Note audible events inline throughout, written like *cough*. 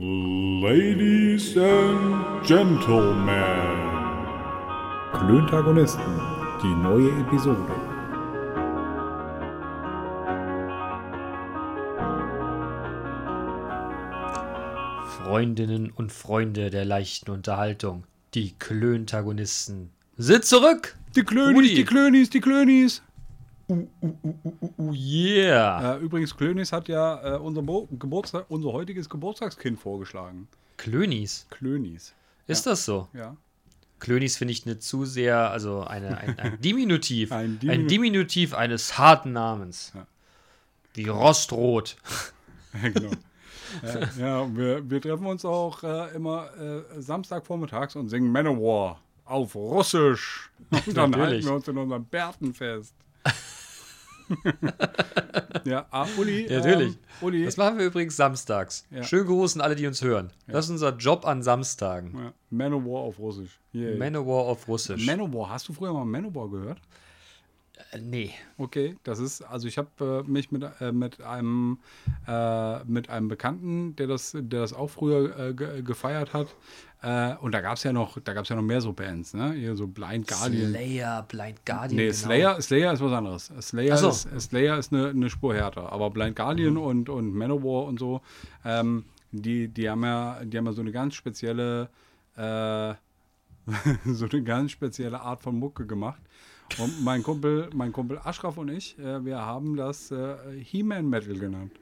Ladies and Gentlemen. Klöntagonisten, die neue Episode. Freundinnen und Freunde der leichten Unterhaltung, die Klöntagonisten, sind zurück! Die Klönis, Rudi. die Klönis, die Klönis. Oh yeah! Äh, übrigens, Klönis hat ja äh, unser, Bo Geburtstag, unser heutiges Geburtstagskind vorgeschlagen. Klönis, Klönis. ist das so? Ja. Klönis finde ich eine zu sehr, also eine, ein, ein *laughs* Diminutiv. Ein ein, Diminu- Diminutiv eines harten Namens. Ja. Wie Rostrot. *laughs* genau. äh, ja, wir, wir treffen uns auch äh, immer äh, Samstagvormittags und singen Manowar auf Russisch. *laughs* Und dann halten wir uns in unseren Bärten fest. Ja, ah, Uli. Ja, natürlich. Ähm, Uli. Das machen wir übrigens samstags. Ja. Schönen Gruß an alle, die uns hören. Das ist unser Job an Samstagen. ja, Manowar auf Russisch. Yeah. Manowar auf Russisch. Manowar, hast du früher mal Manowar gehört? Äh, nee. Okay, das ist, also ich habe äh, mich mit, äh, mit einem äh, mit einem Bekannten, der das, der das auch früher äh, ge gefeiert hat. Äh, und da gab es ja noch, da gab es ja noch mehr so Bands, ne? Hier so Blind Guardian. Slayer, Blind Guardian. Nee, genau. Slayer, Slayer ist was anderes. Slayer so. ist, Slayer ist eine, eine Spur härter. Aber Blind Guardian und, und Manowar und so, ähm, die, die, haben ja, die haben ja so eine ganz spezielle, äh, *laughs* so eine ganz spezielle Art von Mucke gemacht. Und mein Kumpel, mein Kumpel Ashraf und ich, äh, wir haben das äh, He-Man Metal genannt.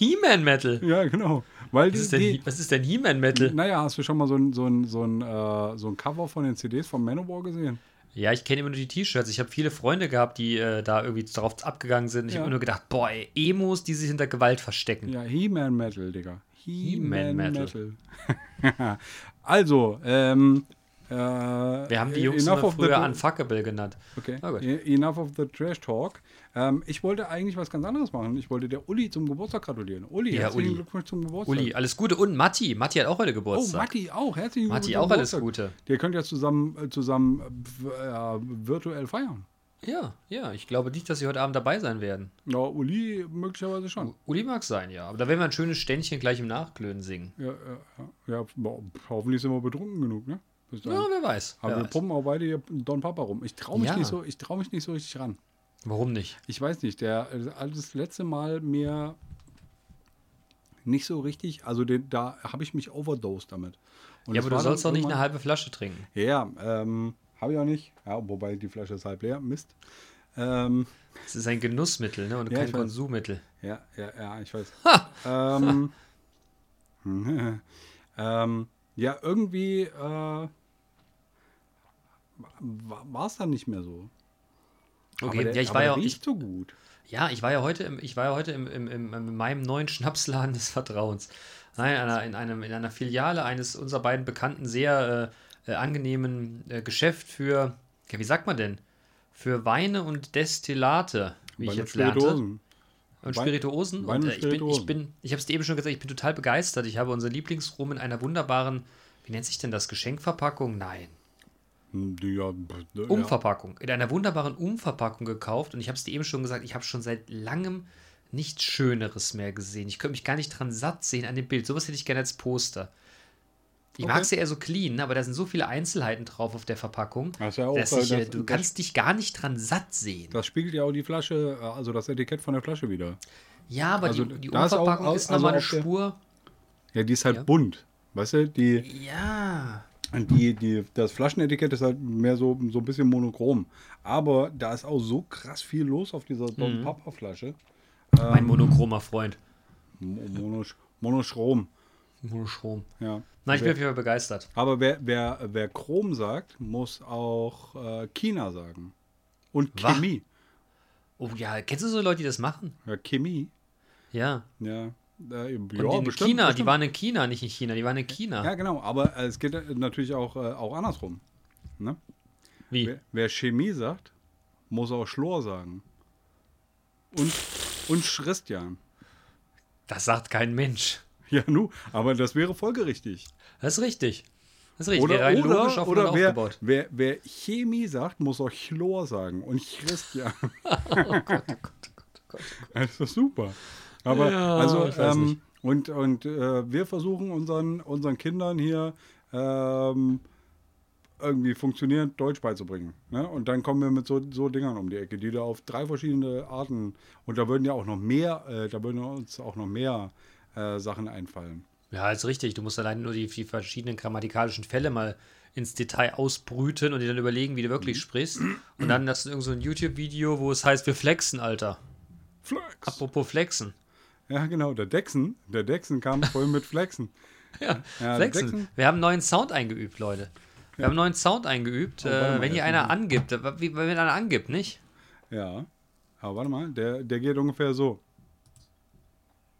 He-Man Metal. Ja, genau. Weil Was die, ist denn, die, He- was ist denn He-Man Metal? naja, hast du schon mal so ein, so ein, so ein, äh, so ein Cover von den CDs von Manowar gesehen? Ja, ich kenne immer nur die T-Shirts. Ich habe viele Freunde gehabt, die äh, da irgendwie drauf abgegangen sind. Ich Ja. habe nur gedacht, boah, ey, Emos, die sich hinter Gewalt verstecken. Ja, He-Man Metal, Digga. He-Man Metal. Metal. *laughs* also, ähm, äh, Wir haben die Jungs immer früher Unfuckable genannt. Okay, e- enough of the Trash Talk. Ähm, ich wollte eigentlich was ganz anderes machen. Ich wollte der Uli zum Geburtstag gratulieren. Uli, Ja, herzlichen Uli. Glückwunsch zum Geburtstag. Uli, alles Gute. Und Matti. Matti hat auch heute Oh, Geburtstag. Matti auch. Herzlichen Glückwunsch Matti, auch alles. Gute. Ihr könnt ja zusammen, äh, zusammen äh, virtuell feiern. Ja, ja. Ich glaube nicht, dass sie heute Abend dabei sein werden. Ja, Uli möglicherweise schon. Uli mag sein, ja. Aber da werden wir ein schönes Ständchen gleich im Nachklönen singen. Ja, ja, ja. hoffentlich sind wir betrunken genug, ne? Ja, wer weiß. Aber Wer wir weiß. pumpen auch beide hier Don Papa rum. Ich traue mich, Ja. nicht so, ich trau mich nicht so richtig ran. Warum nicht? Ich weiß nicht, der äh, das letzte Mal mir nicht so richtig, also den, da habe ich mich overdosed damit. Und ja, aber du sollst doch nicht eine halbe Flasche trinken. Ja, ähm, habe ich auch nicht. Ja, wobei die Flasche ist halb leer. Mist. Ähm, Es ist ein Genussmittel, ne? Und Ja, kein. Konsummittel. ja, ja, ja, ich weiß. ähm, *laughs* ähm, ja, irgendwie äh, war es dann nicht mehr so. Okay, der, ja, ich war ja, ich, riecht so gut. Ja, ich war ja heute im, ich war ja heute im, im, im, in meinem neuen *laughs* Schnapsladen des Vertrauens. Nein, in einer, in, einem, in einer Filiale eines unserer beiden bekannten, sehr äh, äh, angenehmen äh, Geschäft für, ja, wie sagt man denn? Für Weine und Destillate, wie Bei ich jetzt lernte. Spirituosen. Und Spirituosen. Wein und und äh, ich bin, ich Spirituosen. bin, ich habe es dir eben schon gesagt, ich bin total begeistert. Ich habe unser Lieblingsrum in einer wunderbaren, wie nennt sich denn das? Geschenkverpackung? Nein. Hm, Ja, ja. Umverpackung. In einer wunderbaren Umverpackung gekauft und ich habe es dir eben schon gesagt, ich habe schon seit langem nichts Schöneres mehr gesehen. Ich könnte mich gar nicht dran satt sehen an dem Bild. Sowas hätte ich gerne als Poster. Ich Okay. mag es ja eher so clean, aber da sind so viele Einzelheiten drauf auf der Verpackung, Das ist ja auch, dass äh, ich, äh, das- du das- kannst dich gar nicht dran satt sehen. Das spiegelt ja auch die Flasche, äh, also das Etikett von der Flasche wieder. Ja, aber also die, die da ist auch- Umverpackung ist, also nochmal eine auf der- Spur. Ja, die ist halt Ja. bunt. Weißt du, die, Ja. Die, die, das Flaschenetikett ist halt mehr so, so ein bisschen monochrom. Aber da ist auch so krass viel los auf dieser Mhm. Don Papa Flasche. Mein monochromer Freund. Mo- Monosch Monochrom. Monochrom. Ja. Nein, ich bin auf jeden Fall begeistert. aber wer, wer, wer Chrom sagt, muss auch äh, China sagen. Und? Chemie. Oh ja, kennst du so Leute, die das machen? Ja, Chemie. Ja. Ja. Äh, Und ja, in bestimmt, China, die bestimmt. waren in China, nicht in China, die waren in China. Ja, genau. Aber es geht natürlich auch, äh, auch andersrum. Ne? Wie? Wer, wer Chemie sagt, muss auch Schlor sagen. Und, und Christian. Das sagt kein Mensch. *laughs* Ja, nu, aber das wäre folgerichtig. Das ist richtig. Das ist richtig. Oder, Rein logisch oder, aufeinander oder wer, aufgebaut. wer, wer Chemie sagt, muss auch Chlor sagen. Und Christian. *laughs* Oh Gott, oh Gott, oh Gott, oh Gott. Das ist doch super. Aber Ja, also, ähm. Und, und äh, wir versuchen unseren, unseren Kindern hier ähm, irgendwie funktionierend Deutsch beizubringen. Ne? Und dann kommen wir mit so, so Dingern um die Ecke, die da auf drei verschiedene Arten, und da würden ja auch noch mehr, äh, da würden uns auch noch mehr äh, Sachen einfallen. Ja, ist richtig. Du musst allein nur die, die verschiedenen grammatikalischen Fälle mal ins Detail ausbrüten und dir dann überlegen, wie du wirklich Mhm. sprichst. Und dann hast du irgend so ein YouTube-Video, wo es heißt, wir flexen, Alter. Flex! Apropos flexen. Ja, genau, der Dexen, der Dexen kam vorhin mit Flexen. *laughs* Ja, Ja, flexen. Flexen. Wir haben einen neuen Sound eingeübt, Leute. Wir haben einen neuen Sound eingeübt. Oh, äh, mal, wenn hier einer muss angibt, wie, wenn einer angibt, nicht? Ja. Aber warte mal, der, der geht ungefähr so.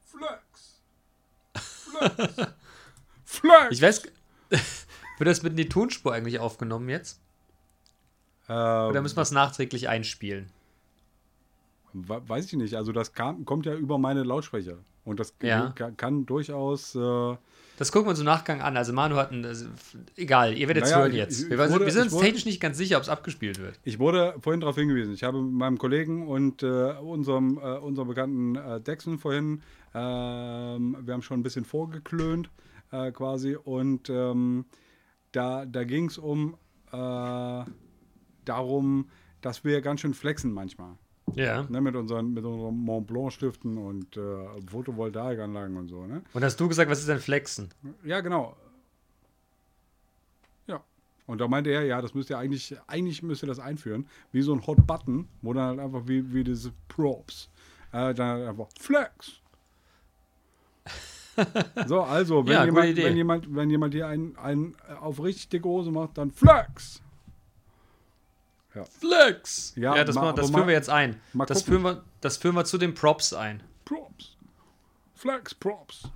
Flex! Flex! *laughs* Flex! Ich weiß, *laughs* wird das mit in die Tonspur eigentlich aufgenommen jetzt? Oder Ähm, müssen wir es nachträglich einspielen? We- weiß ich nicht. Also das kam, kommt ja über meine Lautsprecher. Und das Ja. kann, kann durchaus. Äh, Das gucken wir uns im Nachgang an. Also Manu hat ein, also, egal, ihr werdet es Naja, hören ich- jetzt. ich wir, wir wurde- sind ich uns wurde- technisch nicht ganz sicher, ob es abgespielt wird. ich wurde vorhin darauf hingewiesen. Ich habe meinem Kollegen und äh, unserem, äh, unserem bekannten äh, Dexon vorhin, ähm, wir haben schon ein bisschen vorgeklönt äh, quasi. Und ähm, da, da ging es um äh, darum, dass wir ganz schön flexen manchmal. Ja. Ne, mit, unseren, mit unseren Mont Blanc Stiften und äh, Photovoltaikanlagen und so. Ne? Und hast du gesagt, was ist denn Flexen? Ja, genau. Ja. Und da meinte er, ja, das müsst ihr eigentlich, eigentlich müsst ihr das einführen, wie so ein Hot Button, wo dann halt einfach wie, wie diese Props, äh, dann halt einfach Flex. *laughs* so, also, wenn, Ja, jemand, wenn, jemand, wenn jemand hier einen, einen auf richtig dicke Hose macht, dann Flex. Flex! Ja, Ja, das, ma- das führen wir jetzt ein. Das gucken. führen, wir, das führen wir zu den Props ein. Props. Flex Props.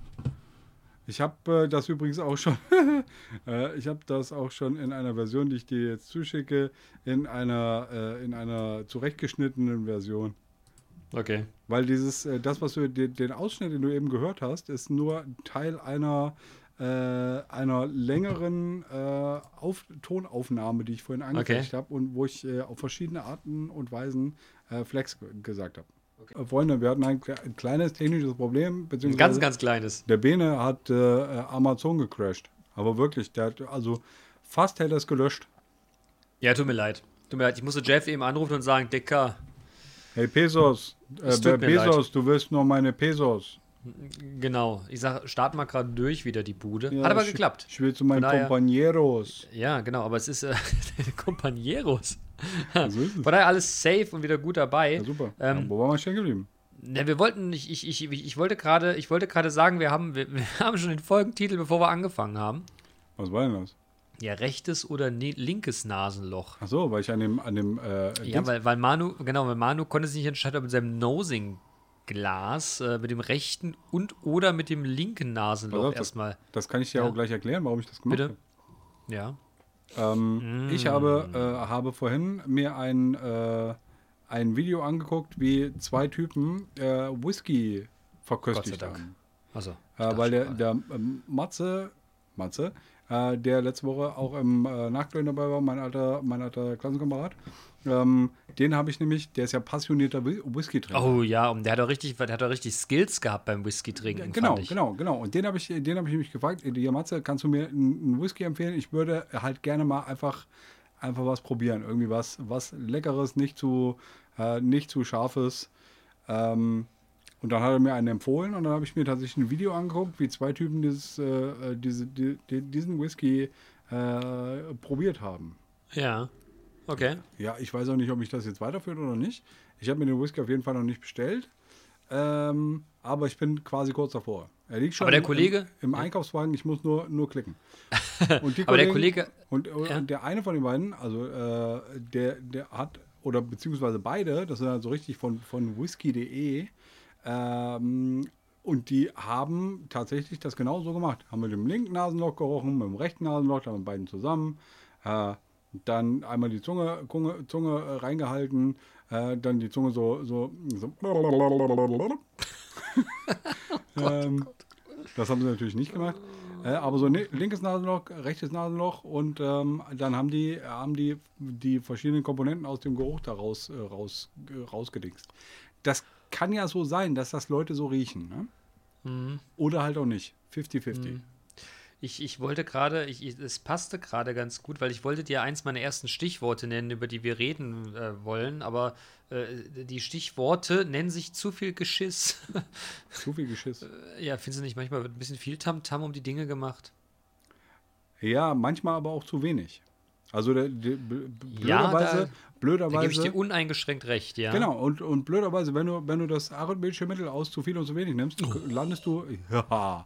Ich habe äh, das übrigens auch schon, *laughs* äh, ich habe das auch schon in einer Version, die ich dir jetzt zuschicke, in einer, äh, in einer zurechtgeschnittenen Version. Okay. Weil dieses, äh, das, was du, den, den Ausschnitt, den du eben gehört hast, ist nur Teil einer, äh, einer längeren äh, auf, Tonaufnahme, die ich vorhin angefertigt habe und wo ich äh, auf verschiedene Arten und Weisen äh, Flex ge- gesagt habe. Äh, Freunde, wir hatten ein, ein kleines technisches Problem, Ein beziehungsweise ganz, ganz kleines. der Bene hat äh, Amazon gecrashed. Aber wirklich, der hat, also fast hätte er es gelöscht. Ja, tut mir leid. Tut mir leid. Ich musste Jeff eben anrufen und sagen, Dicker, Hey Pesos, Es tut mir Pesos, du willst nur meine Pesos. Genau. Ich sag, start mal gerade durch wieder die Bude. Ja, Hat aber ich- geklappt. Ich will zu meinen Compañeros. Ja, genau, aber es ist äh, *laughs* Compañeros. So ist es. Von daher alles safe und wieder gut dabei. Ja, super. Ähm, ja, wo waren wir stehen geblieben? Ja, wir wollten, ich, ich, ich, ich wollte gerade, ich wollte gerade sagen, wir haben, wir, *laughs* wir haben schon den Folgentitel, bevor wir angefangen haben. Was war denn das? Ja, rechtes oder ne linkes Nasenloch. Ach so, weil ich an dem, an dem, äh, Ja, weil, weil Manu, genau, weil Manu konnte sich nicht entscheiden, ob mit seinem Nosing-Glas, äh, mit dem rechten und oder mit dem linken Nasenloch das- erstmal. das kann ich dir Ja. auch gleich erklären, warum ich das gemacht Bitte? habe. Ja. Ähm, Ich habe, äh, habe vorhin mir ein, äh, ein Video angeguckt, wie zwei Typen äh, Whisky verköstigt haben. Also. Äh, weil der, der ähm, Matze, Matze äh, der letzte Woche auch im äh, Nachtlöhn dabei war, mein alter, mein alter Klassenkamerad, ähm, den habe ich nämlich, der ist ja passionierter Whi- Whisky-Trinker. Oh ja, und der hat doch richtig, der hat doch richtig Skills gehabt beim Whisky trinken. Genau, genau, genau. Und den habe ich, den habe ich mich gefragt, ja Matze, kannst du mir einen Whisky empfehlen? Ich würde halt gerne mal einfach, einfach was probieren. Irgendwie was, was Leckeres, nicht zu, äh, nicht zu scharfes. Ähm, und dann hat er mir einen empfohlen und dann habe ich mir tatsächlich ein Video angeguckt, wie zwei Typen dieses, äh, äh, diese, die, die, diesen Whisky äh, probiert haben. Ja. Okay. Ja, ich weiß auch nicht, ob mich das jetzt weiterführt oder nicht. Ich habe mir den Whisky auf jeden Fall noch nicht bestellt. Ähm, aber ich bin quasi kurz davor. Er liegt schon Aber der im, Kollege- im, im Einkaufswagen, ich muss nur, nur klicken. *laughs* Und Aber der Kollege- Und, und Ja. der eine von den beiden, also äh, der, der hat, oder beziehungsweise beide, das sind also richtig von, von whisky.de, ähm, und die haben tatsächlich das genau so gemacht. Haben mit dem linken Nasenloch gerochen, mit dem rechten Nasenloch, dann mit beiden zusammen. Äh, dann einmal die Zunge, Zunge, Zunge äh, reingehalten, äh, dann die Zunge so, so, so *laughs* ähm, das haben sie natürlich nicht gemacht. Äh, aber so ne, linkes Nasenloch, rechtes Nasenloch und ähm, dann haben die, haben die die verschiedenen Komponenten aus dem Geruch daraus äh, raus, äh, rausgedingst. Das kann ja so sein, dass das Leute so riechen. Ne? oder halt auch nicht. 50-50. Ich, ich wollte gerade, ich, ich- es passte gerade ganz gut, weil ich wollte dir eins meiner ersten Stichworte nennen, über die wir reden äh, wollen, aber äh, die Stichworte nennen sich zu viel Geschiss. *laughs* Zu viel Geschiss. ja, findest du nicht, manchmal wird ein bisschen viel Tamtam um die Dinge gemacht? Ja, manchmal aber auch zu wenig. Also der, der, b- b- Ja, blöderweise, da- Da blöderweise. gebe ich dir uneingeschränkt recht, ja. Genau, und, und blöderweise, wenn du, wenn du das arithmetische Mittel aus zu viel und zu wenig nimmst, Oh. landest du, *laughs* ja,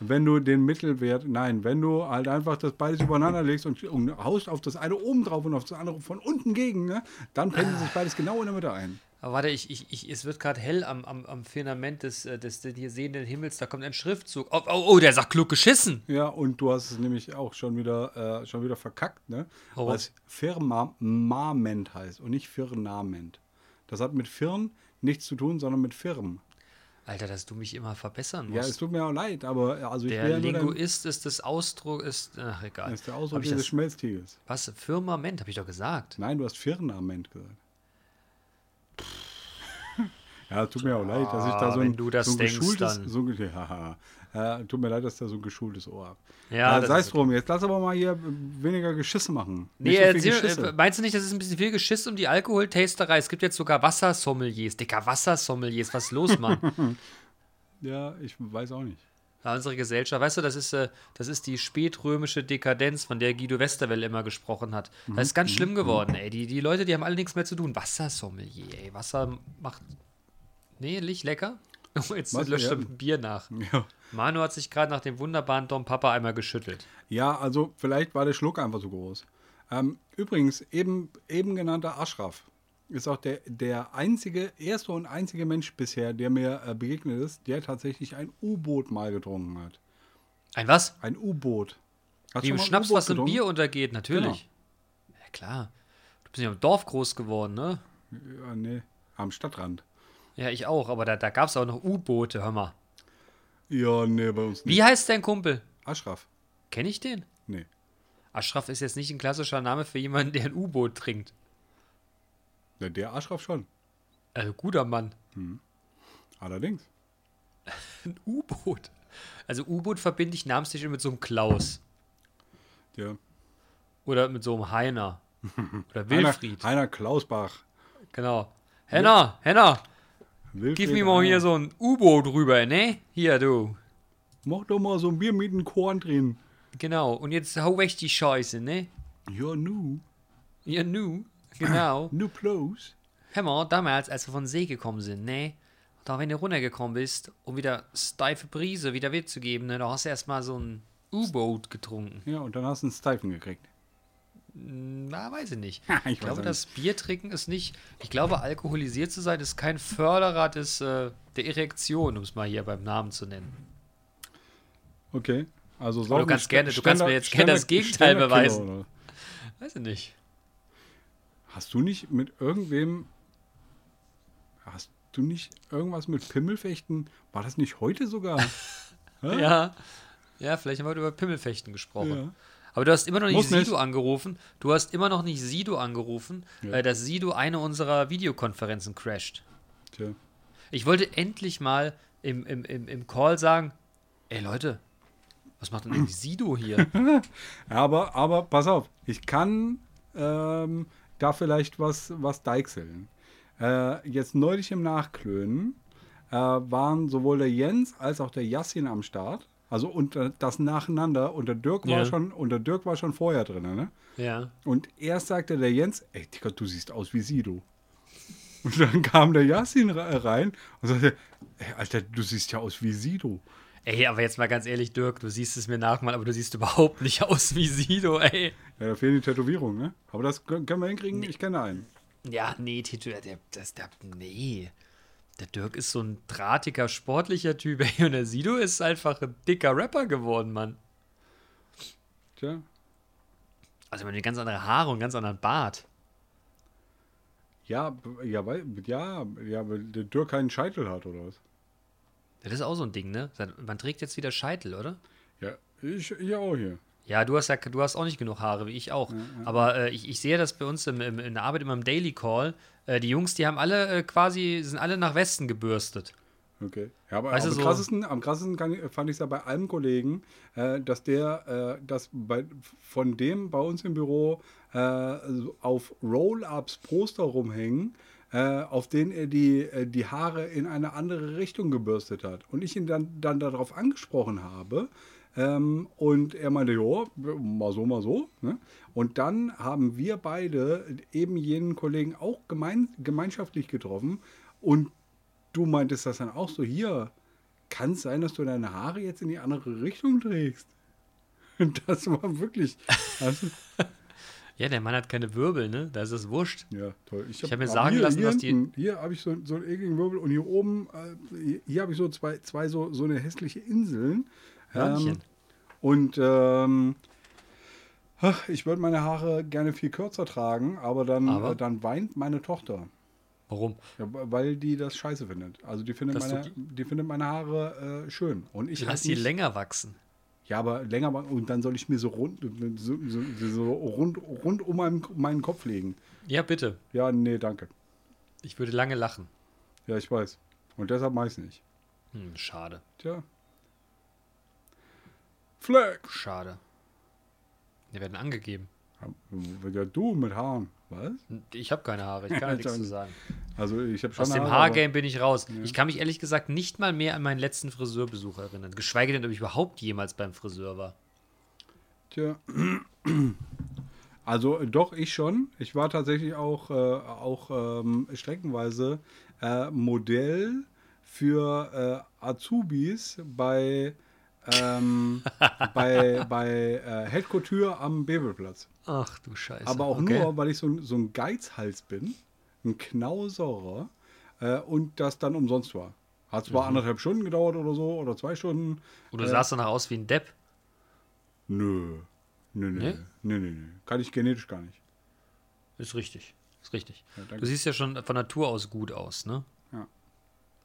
wenn du den Mittelwert, nein, wenn du halt einfach das beides übereinander legst und, und haust auf das eine oben drauf und auf das andere von unten gegen, ne, dann pendelt sich beides genau in der Mitte ein. Aber warte, ich, ich, ich, es wird gerade hell am, am, am Firmament des, äh, des, des hier sehenden Himmels, da kommt ein Schriftzug. Oh, oh, oh der sagt klug geschissen. Ja, und du hast es nämlich auch schon wieder, äh, schon wieder verkackt, ne? Weil es Firmament heißt und nicht Firmament. Das hat mit Firn nichts zu tun, sondern mit Firm. Alter, dass du mich immer verbessern Ja, es musst. tut mir auch leid, aber also ich der ja nur dein- Linguist ist des Ausdruck, ist, ach egal. Das ist der Ausdruck ich dieses das, Schmelztiegels. was? Firmament, habe ich doch gesagt. Nein, du hast Firmament gesagt. *laughs* Ja, tut mir auch leid, dass ich da Ah, so ein, wenn du das so denkst, geschultes, dann. so haha. Äh, tut mir leid, dass da so ein geschultes Ohr habe. Ja, äh, sei es drum, jetzt lass aber mal hier weniger Geschisse machen. Nee, so erzähl, Geschisse. äh, meinst du nicht, das ist ein bisschen viel Geschiss um die Alkoholtasterei? Es gibt jetzt sogar Wassersommeliers. Dicker Wassersommeliers, was ist los, Mann? *laughs* ja, ich weiß auch nicht. Ja, unsere Gesellschaft, weißt du, das ist, äh, das ist die spätrömische Dekadenz, von der Guido Westerwelle immer gesprochen hat. Das ist ganz schlimm geworden, ey. Die, die Leute, die haben alle nichts mehr zu tun. Wassersommelier, ey. Wasser macht. Nee, nicht lecker? *laughs* Oh, jetzt Was? löscht Ja. er mit Bier nach. *laughs* Ja. Manu hat sich gerade nach dem wunderbaren Dom Papa einmal geschüttelt. ja, also vielleicht war der Schluck einfach so groß. Ähm, übrigens, eben, eben genannter Ashraf ist auch der, der einzige, erste und einzige Mensch bisher, der mir äh, begegnet ist, der tatsächlich ein U-Boot mal getrunken hat. Ein was? Ein U-Boot. Wie im Schnaps, was im? Bier untergeht, natürlich. Ja, klar. Du bist ja im Dorf groß geworden, ne? Ja, nee, am Stadtrand. Ja, ich auch, aber da, da gab es auch noch U-Boote, hör mal. Ja, nee, bei uns nicht. Wie heißt dein Kumpel? Ashraf? Kenne ich den? Nee. Ashraf ist jetzt nicht ein klassischer Name für jemanden, der ein U-Boot trinkt. Ja, der Ashraf schon. Äh, guter Mann. Allerdings. *laughs* Ein U-Boot. Also U-Boot verbinde ich namentlich mit so einem Klaus. Ja. Oder mit so einem Heiner. *laughs* Oder Heiner, Wilfried. Heiner Klausbach. Genau. Henna, Henna, Wilfried gib mir mal hier so ein U-Boot rüber, ne? Hier, du. Mach doch mal so ein Bier mit einem Korn drin. Genau. Und jetzt hau weg die Scheiße, ne? Ja, nu. Ja, nu. Genau. *coughs* Nu bloß. Hör mal, damals, als wir von See gekommen sind, ne? Da, wenn du runtergekommen bist, um wieder steife Brise wieder mitzugeben, ne? Da hast du erstmal so ein U-Boot getrunken. Ja, und dann hast du einen Steifen gekriegt. Na, weiß ich nicht. *laughs* ich Ich glaube, das Biertrinken ist nicht. Ich glaube, alkoholisiert zu sein ist kein Förderer des, äh, der Erektion, um es mal hier beim Namen zu nennen. Okay. Also du kannst gerne- du kannst mir jetzt gerne das Gegenteil beweisen. Weiß ich nicht. Hast du nicht mit irgendwem. Hast du nicht irgendwas mit Pimmelfechten? War das nicht heute sogar? *laughs* Ja. Ja, vielleicht haben wir heute über Pimmelfechten gesprochen. Ja. Aber du hast immer noch nicht Muss nicht. Sido angerufen. Du hast immer noch nicht Sido angerufen, Ja. äh, dass Sido eine unserer Videokonferenzen crasht. Tja. Ich wollte endlich mal im, im, im, im Call sagen: Ey Leute, was macht denn eigentlich *laughs* Sido hier? Aber, aber pass auf, ich kann ähm, da vielleicht was, was deichseln. Äh, jetzt neulich im Nachklönen äh, waren sowohl der Jens als auch der Yassin am Start. Also und äh, das nacheinander. Und der Dirk war Ja. schon, und der Dirk war schon vorher drin, ne? ja. Und erst sagte der Jens, ey Digga, du siehst aus wie Sido. Und dann kam der Yassin re- rein und sagte, ey, Alter, du siehst ja aus wie Sido. Ey, aber jetzt mal ganz ehrlich, Dirk, du siehst es mir nach, mal, aber du siehst überhaupt nicht *laughs* aus wie Sido, ey. Ja, da fehlen die Tätowierungen, ne? Aber das können wir hinkriegen, ich kenne einen. Ja, nee, der, das, der, nee. Der Dirk ist so ein drahtiger, sportlicher Typ, ey, und der Sido ist einfach ein dicker Rapper geworden, Mann. Tja, Also, man hat ganz andere Haare und einen ganz anderen Bart. Ja, ja, weil, ja, ja, weil der Dirk keinen Scheitel hat, oder was? Das ist auch so ein Ding, ne? Man trägt jetzt wieder Scheitel, oder? Ja, ich, ich auch hier. Ja, du hast ja du hast auch nicht genug Haare, wie ich auch. Aber äh, ich, ich sehe das bei uns im, im, in der Arbeit immer im Daily Call. Äh, die Jungs, die haben alle äh, quasi, sind alle nach Westen gebürstet. Okay. Ja, aber, Weißt du, so- am krassesten, am krassesten kann, fand ich es ja bei einem Kollegen, äh, dass der, äh, dass bei, von dem bei uns im Büro äh, auf Roll-Ups Poster rumhängen, äh, auf denen er die, äh, die Haare in eine andere Richtung gebürstet hat. Und ich ihn dann, dann darauf angesprochen habe. Ähm, und er meinte, ja, mal so, mal so. Ne? Und dann haben wir beide eben jenen Kollegen auch gemein, gemeinschaftlich getroffen. Und du meintest das dann auch so, hier, kann es sein, dass du deine Haare jetzt in die andere Richtung trägst? Und *laughs* das war wirklich, also, *laughs* Ja, der Mann hat keine Wirbel, ne? Da ist es wurscht. ja, toll. Ich hab mir sagen hier, lassen, hier dass die- Hier habe ich so, so einen ekligen Wirbel und hier oben, äh, hier, hier habe ich so zwei, zwei so, so eine hässliche Inseln. Hörnchen. Ähm, und ähm, ich würde meine Haare gerne viel kürzer tragen, aber dann, Aber? Äh, dann weint meine Tochter. Warum? Ja, weil die das scheiße findet. Also die findet, Dass meine, die findet meine Haare äh, schön. Und ich lässt die länger wachsen. Ja, aber länger machen und dann soll ich mir so rund, so, so, so rund, rund um meinen, meinen Kopf legen. Ja, bitte. Ja, nee, danke. Ich würde lange lachen. Ja, ich weiß. Und deshalb meist nicht. Hm, schade. Tja. Flex. Schade. Die werden angegeben. Ja, du mit Haaren. Was? Ich habe keine Haare, ich kann *laughs* nichts zu sagen. Also ich habe schon Aus dem Haargame bin ich raus. Ich kann mich ehrlich gesagt nicht mal mehr an meinen letzten Friseurbesuch erinnern. Geschweige denn, ob ich überhaupt jemals beim Friseur war. Tja. Also doch, ich schon. Ich war tatsächlich auch, äh, auch ähm, streckenweise äh, Modell für äh, Azubis bei, ähm, *laughs* bei, bei äh, Head Couture am Bebelplatz. Ach du Scheiße. Aber auch Okay. nur, weil ich so, ein- so ein Geizhals bin, ein Knauserer äh, und das dann umsonst war. Hat zwar anderthalb Stunden gedauert oder so, oder zwei Stunden. Und du äh, sahst danach aus wie ein Depp. Nö. Nö, nö, Nee? nö, nö, nö. Kann ich genetisch gar nicht. Ist richtig. Ist richtig. Ja, du siehst ja schon von Natur aus gut aus, ne?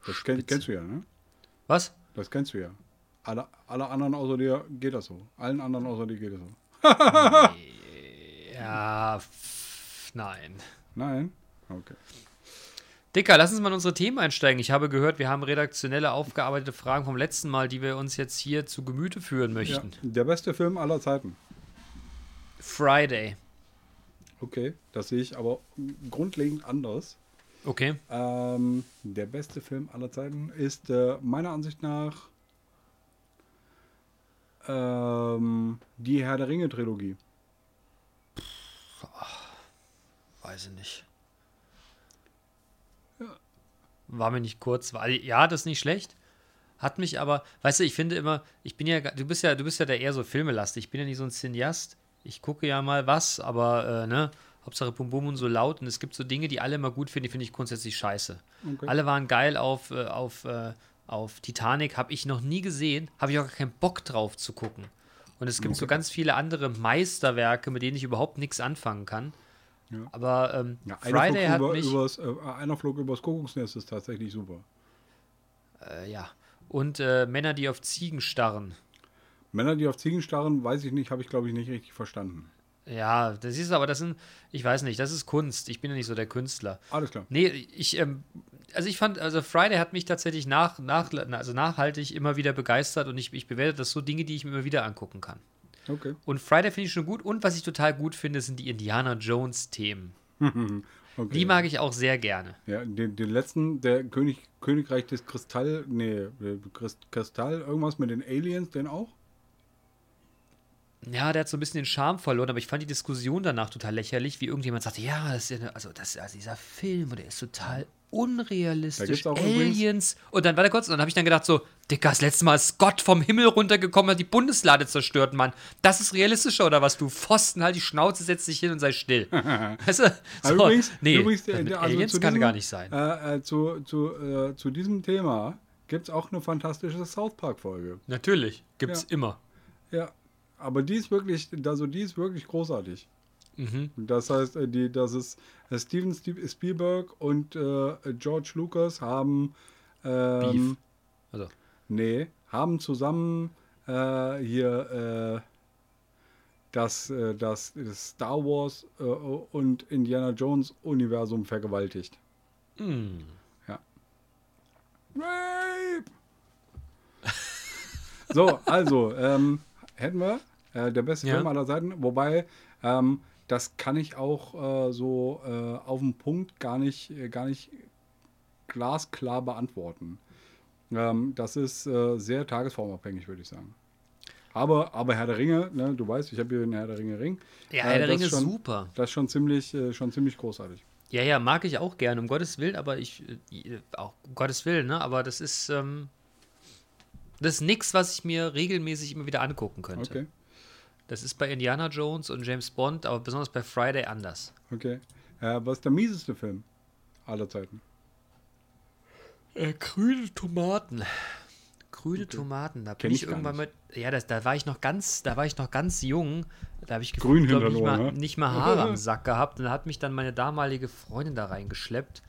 Das kenn, kennst du ja, ne? Was? Das kennst du ja. Alle, alle anderen außer dir geht das so. Allen anderen außer dir geht das so. *laughs* Ja, nein. Nein? Okay. Dicker, lass uns mal in unsere Themen einsteigen. Ich habe gehört, wir haben redaktionelle aufgearbeitete Fragen vom letzten Mal, die wir uns jetzt hier zu Gemüte führen Ja, möchten. der beste Film aller Zeiten. Friday. Okay, das sehe ich aber grundlegend anders. Okay. Ähm, der beste Film aller Zeiten ist äh, meiner Ansicht nach ähm, die Herr der Ringe Trilogie. Weiß ich nicht. War mir nicht kurz. War, ja, das ist nicht schlecht. Hat mich aber, weißt du, ich finde immer, ich bin ja, du bist ja, du bist ja da eher so filmelastig. Ich bin ja nicht so ein Cineast. Ich gucke ja mal was, aber äh, ne, Hauptsache Bum Bum und so laut. Und es gibt so Dinge, die alle immer gut finden, die finde ich grundsätzlich scheiße. Okay. Alle waren geil auf, äh, auf, äh, auf Titanic, habe ich noch nie gesehen, habe ich auch keinen Bock drauf zu gucken. Und es gibt so ganz viele andere Meisterwerke, mit denen ich überhaupt nichts anfangen kann. Ja. Aber ähm, Ja, Friday hat über, mich. übers, äh, einer flog übers Kuckucksnest ist tatsächlich super. Äh, ja. Und äh, Männer, die auf Ziegen starren. Männer, die auf Ziegen starren, weiß ich nicht, habe ich glaube ich nicht richtig verstanden. Ja, das ist aber, das sind, ich weiß nicht, das ist Kunst. Ich bin ja nicht so der Künstler. Alles klar. Nee, ich, ähm, also ich fand, also Friday hat mich tatsächlich nach, nach, also nachhaltig immer wieder begeistert und ich, ich bewerte das so Dinge, die ich mir immer wieder angucken kann. Okay. Und Friday finde ich schon gut und was ich total gut finde, sind die Indiana Jones-Themen. *laughs* okay. Die mag ich auch sehr gerne. Ja, den, den letzten, der König, Königreich des Kristall, nee, äh, Kristall, irgendwas mit den Aliens, den auch? Ja, der hat so ein bisschen den Charme verloren, aber ich fand die Diskussion danach total lächerlich, wie irgendjemand sagte, ja, das ist ja, also, das, also dieser Film, der ist total unrealistisch. Aliens. Und dann war der kurz, und dann habe ich dann gedacht so, Dicker, das letzte Mal ist Gott vom Himmel runtergekommen, hat die Bundeslade zerstört, Mann. Das ist realistischer oder was? Du Pfosten, halt die Schnauze, setz dich hin und sei still. *laughs* weißt du? So, übrigens, nee, übrigens der- also Aliens zu kann diesem- gar nicht sein. Äh, äh, zu, zu, äh, zu diesem Thema gibt es auch eine fantastische South Park-Folge. Natürlich, gibt's Ja. immer. Ja, aber die ist wirklich, also die ist wirklich großartig. Mhm. Das heißt, äh, die, das ist äh, Steven Steve- Spielberg und äh, George Lucas haben ähm, Beef. Also, Nee, haben zusammen äh, hier äh, das, äh, das, das Star Wars und Indiana Jones Universum vergewaltigt. mm. Ja. Ray! *laughs* So, also, ähm, hätten wir der beste Ja. Film aller Zeiten. Wobei, ähm, das kann ich auch äh, so äh, auf den Punkt gar nicht, äh, gar nicht glasklar beantworten. Ähm, das ist äh, sehr tagesformabhängig, würde ich sagen. Aber, aber Herr der Ringe, ne, du weißt, ich habe hier einen Herr der Ringe Ring. Ja, Äh, Herr der Ringe ist schon- super. Das ist schon ziemlich, äh, schon ziemlich großartig. Ja, ja, mag ich auch gerne, um Gottes Willen, aber ich, auch um Gottes Willen, ne, aber das ist, ähm, das ist nichts, was ich mir regelmäßig immer wieder angucken könnte. Okay, Das ist bei Indiana Jones und James Bond, aber besonders bei Friday anders. okay. Äh, was ist der mieseste Film aller Zeiten? Äh, grüne Tomaten. Grüne Tomaten, da bin ich ich irgendwann mit. Ja, das, da war ich noch ganz, da war ich noch ganz jung. Da habe ich Grün hinter nicht, mal, nicht mal Haare am Sack gehabt. Und da hat mich dann meine damalige Freundin da reingeschleppt.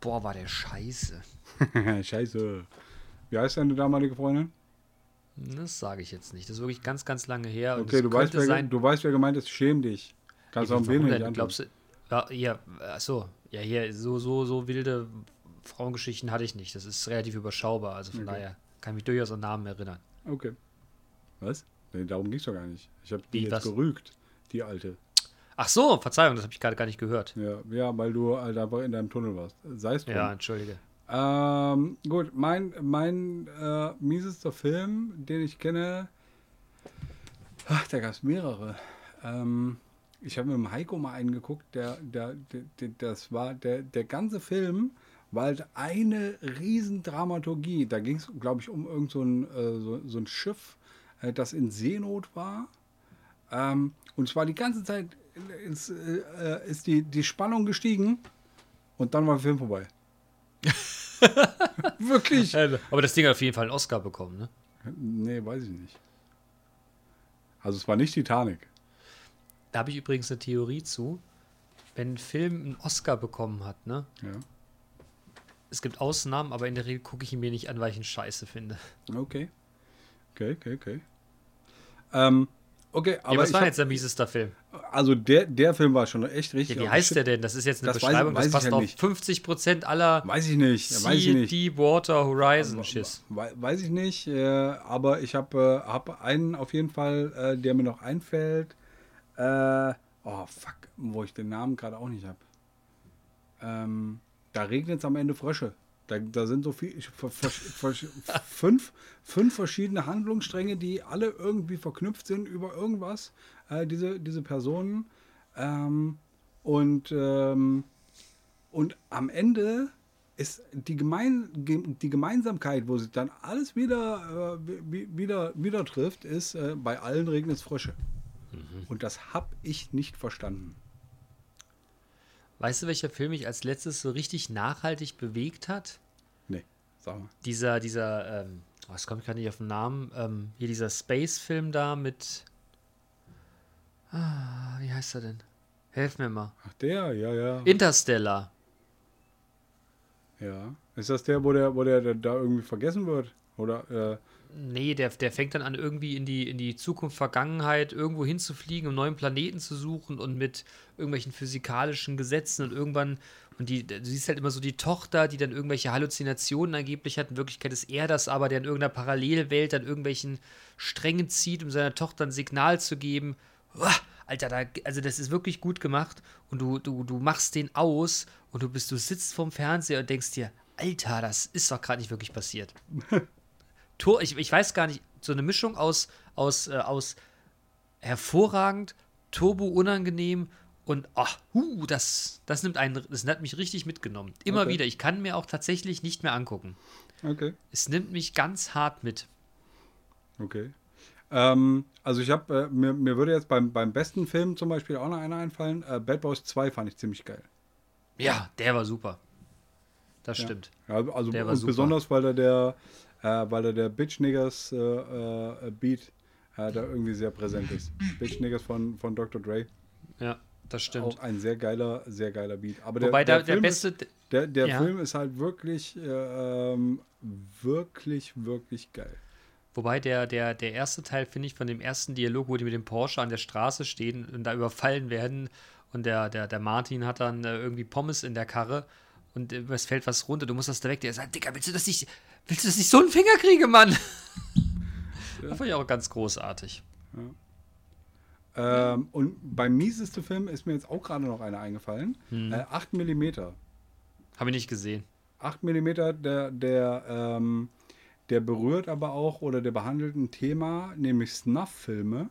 Boah, war der scheiße. *laughs* Scheiße. Wie heißt deine damalige Freundin? Das sage ich jetzt nicht. Das ist wirklich ganz, ganz lange her. Okay, du weißt, wer, sein, du weißt, wer gemeint ist. Schäm dich. Kannst auch denn? nicht Glaubst du, ja, ja, achso, ja, hier, so, so, so wilde Frauengeschichten hatte ich nicht. Das ist relativ überschaubar. Also von Okay. daher kann ich mich durchaus an Namen erinnern. Okay. Was? Nee, darum ging es doch gar nicht. Ich habe die Wie, jetzt was? gerügt, die alte. Ach so, Verzeihung, das habe ich gerade gar nicht gehört. Ja, ja, weil du halt einfach in deinem Tunnel warst. Sei es drum. Ja, entschuldige. Ähm, gut, mein, mein äh, miesester Film, den ich kenne, ach, da gab es mehrere. Ähm, ich habe mit dem Heiko mal einen geguckt, der, der, der, der, das war, der, der ganze Film war halt eine riesen Dramaturgie. Da ging es, glaube ich, um irgend so ein, äh, so, so ein Schiff, äh, das in Seenot war. Ähm, und zwar die ganze Zeit ist, äh, ist die, die Spannung gestiegen und dann war der Film vorbei. *laughs* Wirklich? Aber das Ding hat auf jeden Fall einen Oscar bekommen, ne? Nee, weiß ich nicht. Also es war nicht Titanic. Da habe ich übrigens eine Theorie zu. Wenn ein Film einen Oscar bekommen hat, ne? Ja. Es gibt Ausnahmen, aber in der Regel gucke ich ihn mir nicht an, weil ich ihn scheiße finde. Okay. Okay, okay, okay. Ähm, okay, Aber aber was war hab, jetzt der miesester Film? also der, der Film war schon echt richtig. Ja, wie heißt der denn? Das ist jetzt eine Das weiß- Beschreibung, weiß das ich passt halt auf nicht. 50% aller Weiß ich nicht, weiß ich Sea, nicht. Deepwater Horizon Schiss. We- Weiß ich nicht, äh, aber ich habe äh, hab einen auf jeden Fall, äh, der mir noch einfällt. Äh, oh, fuck, wo ich den Namen gerade auch nicht habe. Ähm, da regnet es am Ende Frösche. Da, da sind so viel, fünf, fünf verschiedene Handlungsstränge, die alle irgendwie verknüpft sind über irgendwas, äh, diese, diese Personen. Ähm, und, ähm, und am Ende ist die, Gemein, ge- die Gemeinsamkeit, wo sich dann alles wieder, äh, wi- wieder, wieder trifft, ist, äh, bei allen regnet es Frösche. Und das habe ich nicht verstanden. Weißt du, welcher Film mich als letztes so richtig nachhaltig bewegt hat? Nee, sag mal. Dieser, dieser, ähm, oh, es kommt gerade nicht auf den Namen, ähm, hier dieser Space-Film da mit, ah, wie heißt er denn? Helf mir mal. Ach, der, ja, ja. Interstellar. ja. Ist das der, wo der, wo der da irgendwie vergessen wird? Oder, äh, Nee, der, der fängt dann an, irgendwie in die, in die Zukunft, Vergangenheit irgendwo hinzufliegen, um neuen Planeten zu suchen und mit irgendwelchen physikalischen Gesetzen und irgendwann, und die, du siehst halt immer so die Tochter, die dann irgendwelche Halluzinationen angeblich hat. In Wirklichkeit ist er das aber, der in irgendeiner Parallelwelt an irgendwelchen Strängen zieht, um seiner Tochter ein Signal zu geben. Uah, Alter, da, also das ist wirklich gut gemacht und du, du, du machst den aus und du bist, du sitzt vorm Fernseher und denkst dir, Alter, das ist doch gerade nicht wirklich passiert. *laughs* Tor, ich, ich weiß gar nicht, so eine Mischung aus, aus, äh, aus hervorragend, turbo unangenehm und ach, huh, das, das nimmt einen, das hat mich richtig mitgenommen. Immer Okay. wieder. Ich kann mir auch tatsächlich nicht mehr angucken. okay. Es nimmt mich ganz hart mit. Okay. Ähm, also ich habe, äh, mir, mir würde jetzt beim, beim besten Film zum Beispiel auch noch einer einfallen. Äh, Bad Boys 2 fand ich ziemlich geil. Ja, der war super. Das Ja. stimmt. Ja, also Der war super. besonders, weil er der, äh, weil er der Bitch Niggers äh, äh, Beat äh, da irgendwie sehr präsent ist. Bitch Niggers von, von Dr. Dre. Ja, das stimmt. Auch ein sehr geiler, sehr geiler Beat. Aber Wobei der, der, der Film beste. Ist, der der ja. Film ist halt wirklich, äh, ähm, wirklich, wirklich geil. Wobei der, der, der erste Teil, finde ich, von dem ersten Dialog, wo die mit dem Porsche an der Straße stehen und da überfallen werden und der, der, der Martin hat dann irgendwie Pommes in der Karre und äh, es fällt was runter, du musst das da weg. Der sagt, Digga, willst du das nicht, willst du das nicht so einen Finger kriegen, Mann? *laughs* Das fand ich auch ganz großartig. Ähm, und beim mieseste Film ist mir jetzt auch gerade noch einer eingefallen. Hm. Äh, 8 mm. Habe ich nicht gesehen. 8 mm, der, der, ähm, der berührt aber auch oder der behandelt ein Thema, nämlich Snuff-Filme,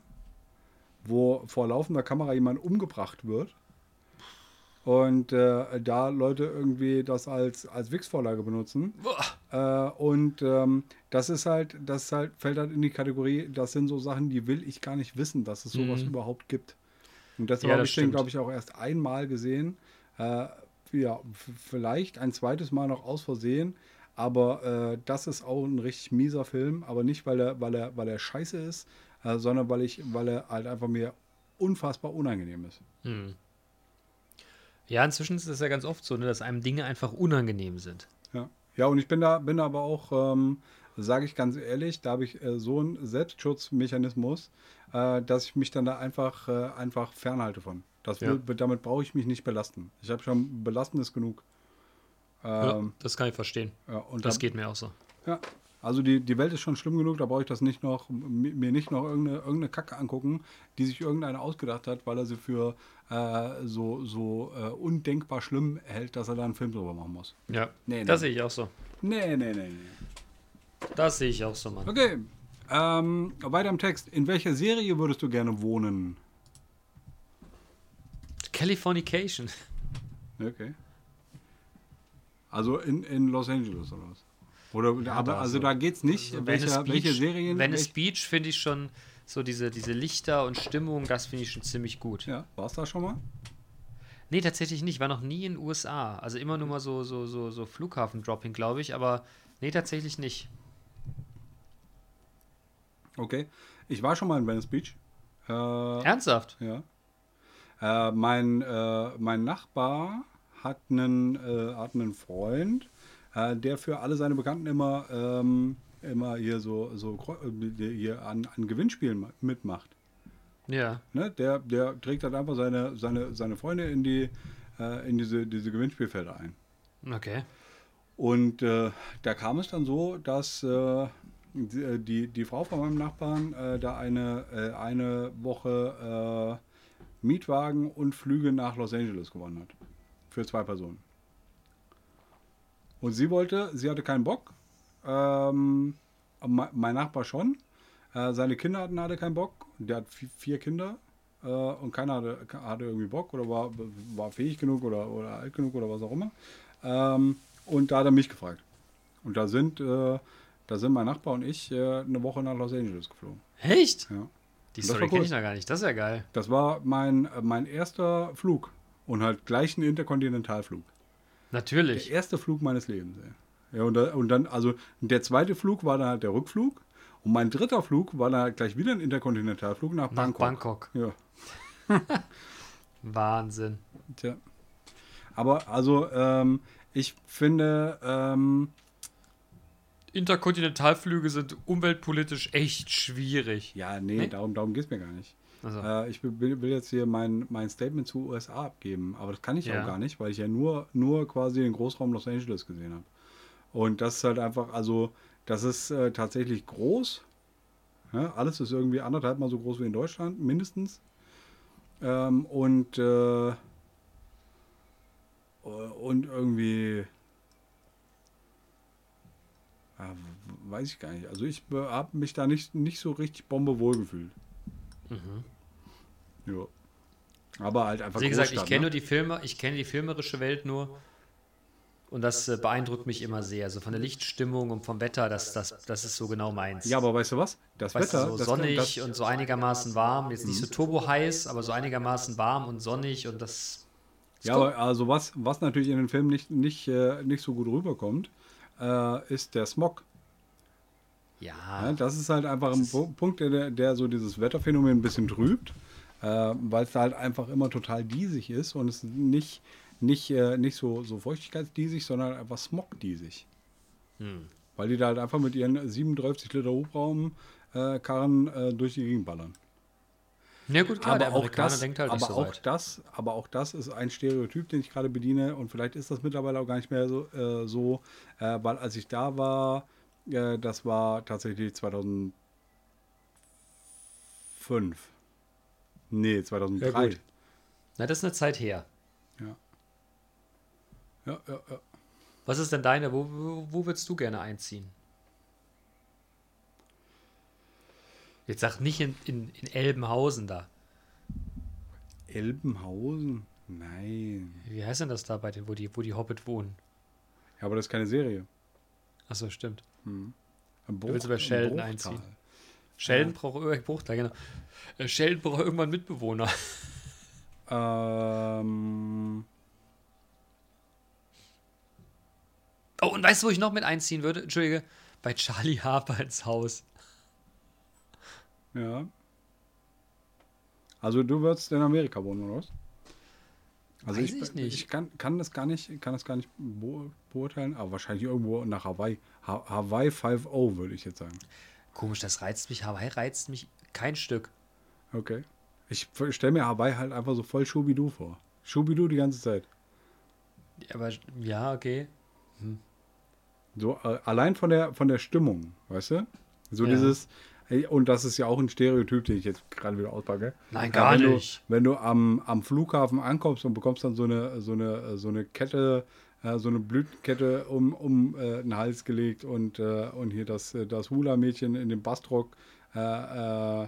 wo vor laufender Kamera jemand umgebracht wird. Und äh, da Leute irgendwie das als, als Wix-Vorlage benutzen. Äh, und ähm, das ist halt, das halt, fällt halt in die Kategorie, das sind so Sachen, die will ich gar nicht wissen, dass es sowas Mhm. überhaupt gibt. Und deshalb Ja, habe ich den, stimmt. glaube ich, auch erst einmal gesehen. Äh, ja, vielleicht ein zweites Mal noch aus Versehen. Aber äh, das ist auch ein richtig mieser Film. Aber nicht, weil er, weil er, weil er scheiße ist, äh, sondern weil ich, weil er halt einfach mir unfassbar unangenehm ist. Hm. Ja, inzwischen ist es ja ganz oft so, ne, dass einem Dinge einfach unangenehm sind. Ja, ja und ich bin da, bin aber auch, ähm, sage ich ganz ehrlich, da habe ich äh, so einen Selbstschutzmechanismus, äh, dass ich mich dann da einfach, äh, einfach fernhalte von. Das will, Damit brauche ich mich nicht belasten. Ich habe schon belastendes genug. Ja, Ähm, das kann ich verstehen. ja, und Das da- geht mir auch so. Ja, also die, die Welt ist schon schlimm genug, da brauche ich das nicht noch, mi- mir nicht noch irgendeine, irgendeine Kacke angucken, die sich irgendeiner ausgedacht hat, weil er sie für äh, so, so äh, undenkbar schlimm hält, dass er da einen Film drüber machen muss. Ja, Nee, das nee. sehe ich auch so. Nee, nee, nee, nee. Das sehe ich auch so, Mann. Okay, ähm, weiter im Text. In welcher Serie würdest du gerne wohnen? Californication. *laughs* Okay. Also in, in Los Angeles oder was? Oder, aber, da also so- da geht's nicht. Also welche, Venice welche Beach- Serien? Venice welch- Beach finde ich schon so diese, diese Lichter und Stimmung, das finde ich schon ziemlich gut. ja, war's da schon mal? Nee, tatsächlich nicht. War noch nie in den USA. Also immer nur mal so, so, so, so Flughafen-Dropping, glaube ich. Aber nee, tatsächlich nicht. Okay. Ich war schon mal in Venice Beach. Äh, Ernsthaft? Ja. Äh, mein, äh, mein Nachbar hat einen, äh, hat einen Freund, äh, der für alle seine Bekannten immer, ähm, immer hier so, so äh, hier an, an Gewinnspielen ma- mitmacht. Ja. Ne? Der, der trägt halt einfach seine, seine, seine Freunde in, die, äh, in diese, diese Gewinnspielfelder ein. Okay. Und äh, da kam es dann so, dass äh, die, äh, die, Frau von meinem Nachbarn äh, da eine, eine Woche Mietwagen und Flüge nach Los Angeles gewonnen hat. Für zwei Personen. Und sie wollte, sie hatte keinen Bock. Ähm, me- mein Nachbar schon. Äh, seine Kinder hatten hatte keinen Bock. Der hat vi- vier Kinder. Äh, und keiner hatte, hatte irgendwie Bock oder war, war fähig genug oder, oder alt genug oder was auch immer. Ähm, und da hat er mich gefragt. Und da sind, äh, da sind mein Nachbar und ich äh, eine Woche nach Los Angeles geflogen. Echt? Ja. Die Story kenne cool. ich noch gar nicht. Das ist ja geil. Das war mein, äh, mein erster Flug. Und halt gleich ein Interkontinentalflug. Der Natürlich. erste Flug meines Lebens. Ja, und, da, und dann, also der zweite Flug war dann halt der Rückflug. Und mein dritter Flug war dann halt gleich wieder ein Interkontinentalflug nach Nach Bangkok. Bangkok. Ja, *laughs* Wahnsinn. tja. Aber also, ähm, ich finde, ähm, Interkontinentalflüge sind umweltpolitisch echt schwierig. ja, nee, Nee? darum, darum geht es mir gar nicht. Also, Äh, ich will, will jetzt hier mein, mein Statement zu USA abgeben, aber das kann ich Ja. auch gar nicht, weil ich ja nur, nur quasi den Großraum Los Angeles gesehen habe. Und das ist halt einfach, also, das ist äh, tatsächlich groß. Ja, alles ist irgendwie anderthalb Mal so groß wie in Deutschland, mindestens. Ähm, und, äh, und irgendwie, w- weiß ich gar nicht. Also ich habe mich da nicht, nicht so richtig bombewohl gefühlt. Ja. Aber halt einfach wie gesagt, ich kenne nur ne? die Filme, ich kenne die filmerische Welt nur. Und das äh, beeindruckt mich immer sehr. Also von der Lichtstimmung und vom Wetter, das, das, das ist so genau meins. Ja, aber weißt du was? Das Weißt Wetter. du, so sonnig das, und so einigermaßen warm. Jetzt nicht so turbo heiß, aber so einigermaßen warm und sonnig und das. Ja, aber also was, was natürlich in den Filmen nicht, nicht, äh, nicht so gut rüberkommt, äh, ist der Smog. Ja, Ja, das ist halt einfach ein Pu- Punkt, der, der so dieses Wetterphänomen ein bisschen trübt, äh, weil es da halt einfach immer total diesig ist und es ist nicht, nicht, äh, nicht so, so feuchtigkeitsdiesig, sondern einfach smogdiesig. Hm. Weil die da halt einfach mit ihren 37 Liter Hubraumkarren äh, Karren, durch die Gegend ballern. Ja gut, klar, der aber auch das, denkt halt aber so auch das, aber auch das ist ein Stereotyp, den ich gerade bediene und vielleicht ist das mittlerweile auch gar nicht mehr so, äh, so äh, weil als ich da war, äh, das war tatsächlich 2005. Nee, 2003. Ja. Na, das ist eine Zeit her. Ja. Ja, ja, ja. Was ist denn deine? Wo, wo, wo würdest du gerne einziehen? Jetzt sag nicht in, in, in Elbenhausen da. Elbenhausen? Nein. Wie heißt denn das da bei den, wo die, wo die Hobbit wohnen? Ja, aber das ist keine Serie. Achso, stimmt. Ein Du willst Bruch- über Sheldon Bruchtal. einziehen. Sheldon braucht irgendwann Bruchteil, genau. Äh, Sheldon braucht irgendwann Mitbewohner. Ähm, Oh, und weißt du, wo ich noch mit einziehen würde? Entschuldige, bei Charlie Harper ins Haus. ja. Also du würdest in Amerika wohnen, oder was? Also Weiß ich nicht. Ich kann, kann das gar nicht, kann das gar nicht beurteilen, aber wahrscheinlich irgendwo nach Hawaii. Ha Hawaii 5.0 würde ich jetzt sagen. Komisch, das reizt mich. Hawaii reizt mich kein Stück. Okay. Ich stelle mir Hawaii halt einfach so voll Schubidu vor. Schubidu die ganze Zeit. Aber ja, okay. So äh, allein von der von der Stimmung, weißt du? So Ja. dieses und das ist ja auch ein Stereotyp, den ich jetzt gerade wieder auspacke. Nein, gar wenn nicht. Du, wenn du am, am Flughafen ankommst und bekommst dann so eine so eine so eine Kette, äh, so eine Blütenkette um um äh, den Hals gelegt und äh, und hier das äh, das Hula-Mädchen in dem Bastrock äh,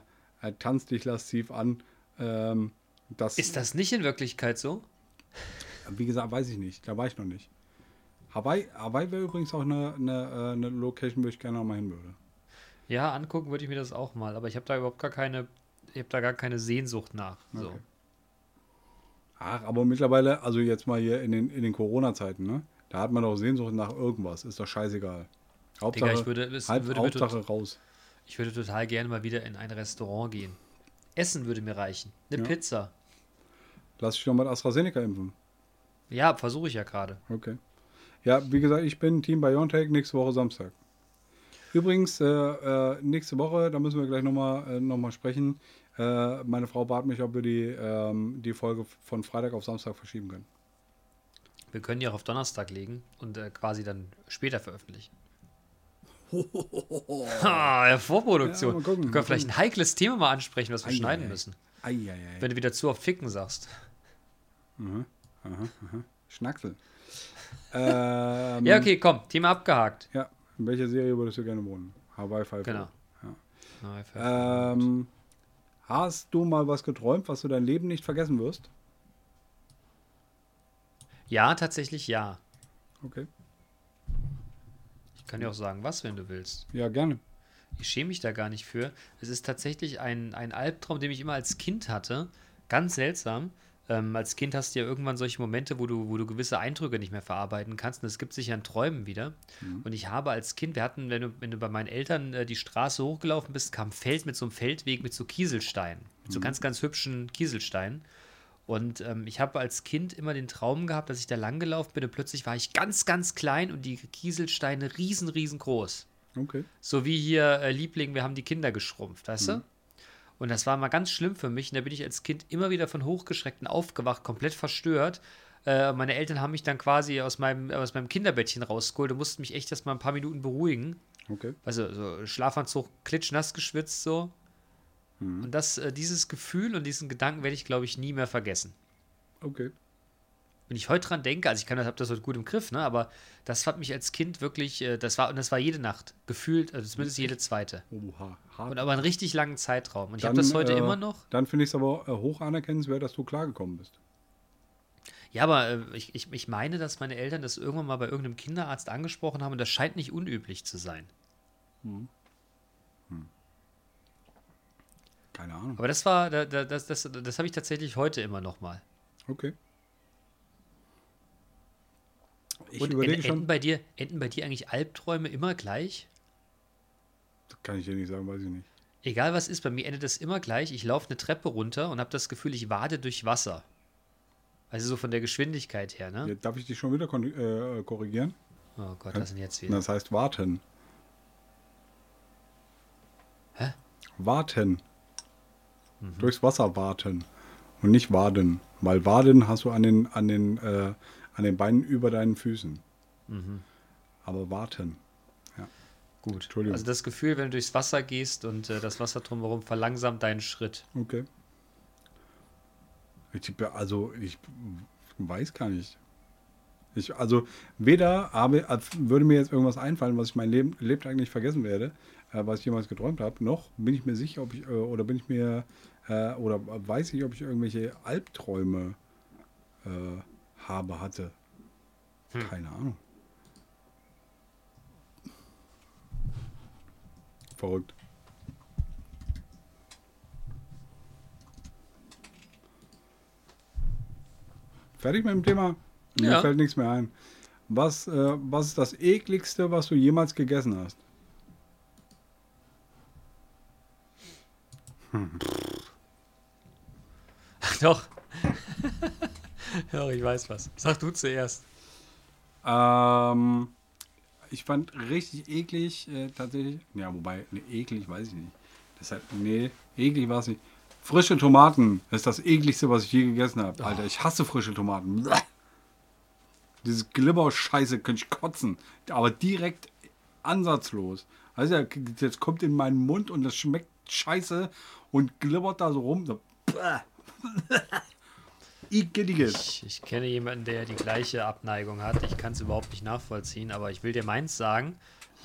tanzt dich lasziv an. Ähm, das Ist das nicht in Wirklichkeit so? wie gesagt, weiß ich nicht. Da war ich noch nicht. Hawaii, Hawaii wäre übrigens auch eine, eine, eine Location, wo ich gerne mal hin würde. Ja, angucken würde ich mir das auch mal, aber ich habe da überhaupt gar keine, ich habe da gar keine Sehnsucht nach. So. Okay. Ach, aber mittlerweile, also jetzt mal hier in den, in den Corona-Zeiten, ne? Da hat man doch Sehnsucht nach irgendwas. Ist doch scheißegal. Hauptsache, ich würde- es halt, würde Hauptsache raus. Ich würde total gerne mal wieder in ein Restaurant gehen. Essen würde mir reichen. Eine Ja. Pizza. Lass dich doch mal AstraZeneca impfen. Ja, versuche ich ja gerade. Okay. Ja, wie gesagt, ich bin Team BioNTech nächste Woche Samstag. Übrigens, äh, äh, nächste Woche, da müssen wir gleich nochmal äh, noch mal sprechen. Äh, meine Frau bat mich, ob wir die, ähm, die Folge von Freitag auf Samstag verschieben können. Wir können die auch auf Donnerstag legen und äh, quasi dann später veröffentlichen. *laughs* ha, Vorproduktion. Ja, gucken, wir können vielleicht ein heikles Thema mal ansprechen, was wir Ei, schneiden ei, ei. müssen. Eieiei. Wenn du wieder zu oft ficken sagst. Schnacksel. *laughs* ähm, Ja, okay, komm, Thema abgehakt. Ja, in welcher Serie würdest du gerne wohnen? Hawaii 5 Genau. Ja. Na, fair. Ähm, hast du mal was geträumt, was du dein Leben nicht vergessen wirst? Ja, tatsächlich ja. Okay. Ich kann dir auch sagen, was, wenn du willst. Ja, gerne. Ich schäme mich da gar nicht für. Es ist tatsächlich ein, ein Albtraum, den ich immer als Kind hatte. Ganz seltsam. Ähm, als Kind hast du ja irgendwann solche Momente, wo du, wo du gewisse Eindrücke nicht mehr verarbeiten kannst. Und das gibt sich ja in Träumen wieder. Und ich habe als Kind, wir hatten, wenn du, wenn du bei meinen Eltern äh, die Straße hochgelaufen bist, kam Feld mit so einem Feldweg mit so Kieselsteinen. Mit so ganz, ganz hübschen Kieselsteinen. Und ähm, ich habe als Kind immer den Traum gehabt, dass ich da langgelaufen bin und plötzlich war ich ganz, ganz klein und die Kieselsteine riesen, riesengroß. Okay. So wie hier äh, Liebling, wir haben die Kinder geschrumpft, weißt du? Und das war mal ganz schlimm für mich. Und da bin ich als Kind immer wieder von Hochgeschreckten aufgewacht, komplett verstört. Äh, meine Eltern haben mich dann quasi aus meinem, aus meinem Kinderbettchen rausgeholt und mussten mich echt erst mal ein paar Minuten beruhigen. Okay. Also so Schlafanzug klitschnass geschwitzt so. Und das, äh, dieses Gefühl und diesen Gedanken werde ich, glaube ich, nie mehr vergessen. Okay. Wenn ich heute dran denke, also ich kann das, habe das heute gut im Griff, ne? Aber das hat mich als Kind wirklich, äh, das war, und das war jede Nacht, gefühlt, also zumindest jede zweite. Oha. Hart. Und aber einen richtig langen Zeitraum. Und ich habe das heute äh, immer noch. Dann finde ich es aber äh, hoch anerkennenswert, dass du klargekommen bist. Ja, aber äh, ich, ich, ich meine, dass meine Eltern das irgendwann mal bei irgendeinem Kinderarzt angesprochen haben und das scheint nicht unüblich zu sein. Keine Ahnung. Aber das war, da- da- das, das, das habe ich tatsächlich heute immer noch mal. Okay. Ich und überlege enden, schon. enden, bei dir, enden bei dir eigentlich Albträume immer gleich? Kann ich dir nicht sagen, weiß ich nicht. Egal was ist, bei mir endet es immer gleich. Ich laufe eine Treppe runter und habe das Gefühl, ich wade durch Wasser. Also so von der Geschwindigkeit her, ne? Ja, darf ich dich schon wieder äh, korrigieren? Oh Gott, was denn jetzt wieder? Das heißt warten. Hä? Warten. Durchs Wasser warten und nicht waden. Weil waden hast du an den, an den, äh, an den Beinen über deinen Füßen. Aber warten. Gut. Entschuldigung. Also das Gefühl, wenn du durchs Wasser gehst und äh, das Wasser drumherum verlangsamt deinen Schritt. Okay. Ich, also, ich weiß gar nicht. Ich, also, weder habe, würde mir jetzt irgendwas einfallen, was ich mein Leben lebt eigentlich vergessen werde, äh, was ich jemals geträumt habe, noch bin ich mir sicher, ob ich, äh, oder bin ich mir, äh, oder weiß ich, ob ich irgendwelche Albträume äh, habe, hatte. Keine Ahnung. Verrückt. Fertig mit dem Thema? Mir Ja. fällt nichts mehr ein. Was, äh, was ist das ekligste, was du jemals gegessen hast? Doch. *laughs* *laughs* Doch, ich weiß was. Sag du zuerst. Ähm, ich fand richtig eklig, äh, tatsächlich. Ja, wobei, ne, eklig weiß ich nicht. Deshalb, nee, eklig war es nicht. Frische Tomaten ist das ekligste, was ich je gegessen habe. Alter, ich hasse frische Tomaten. Bäh. Dieses Glibber-Scheiße könnte ich kotzen. Aber direkt ansatzlos. Also, ja, das kommt in meinen Mund und das schmeckt scheiße und glibbert da so rum. So. *laughs* Ich, ich kenne jemanden, der die gleiche Abneigung hat. Ich kann es überhaupt nicht nachvollziehen, aber ich will dir meins sagen.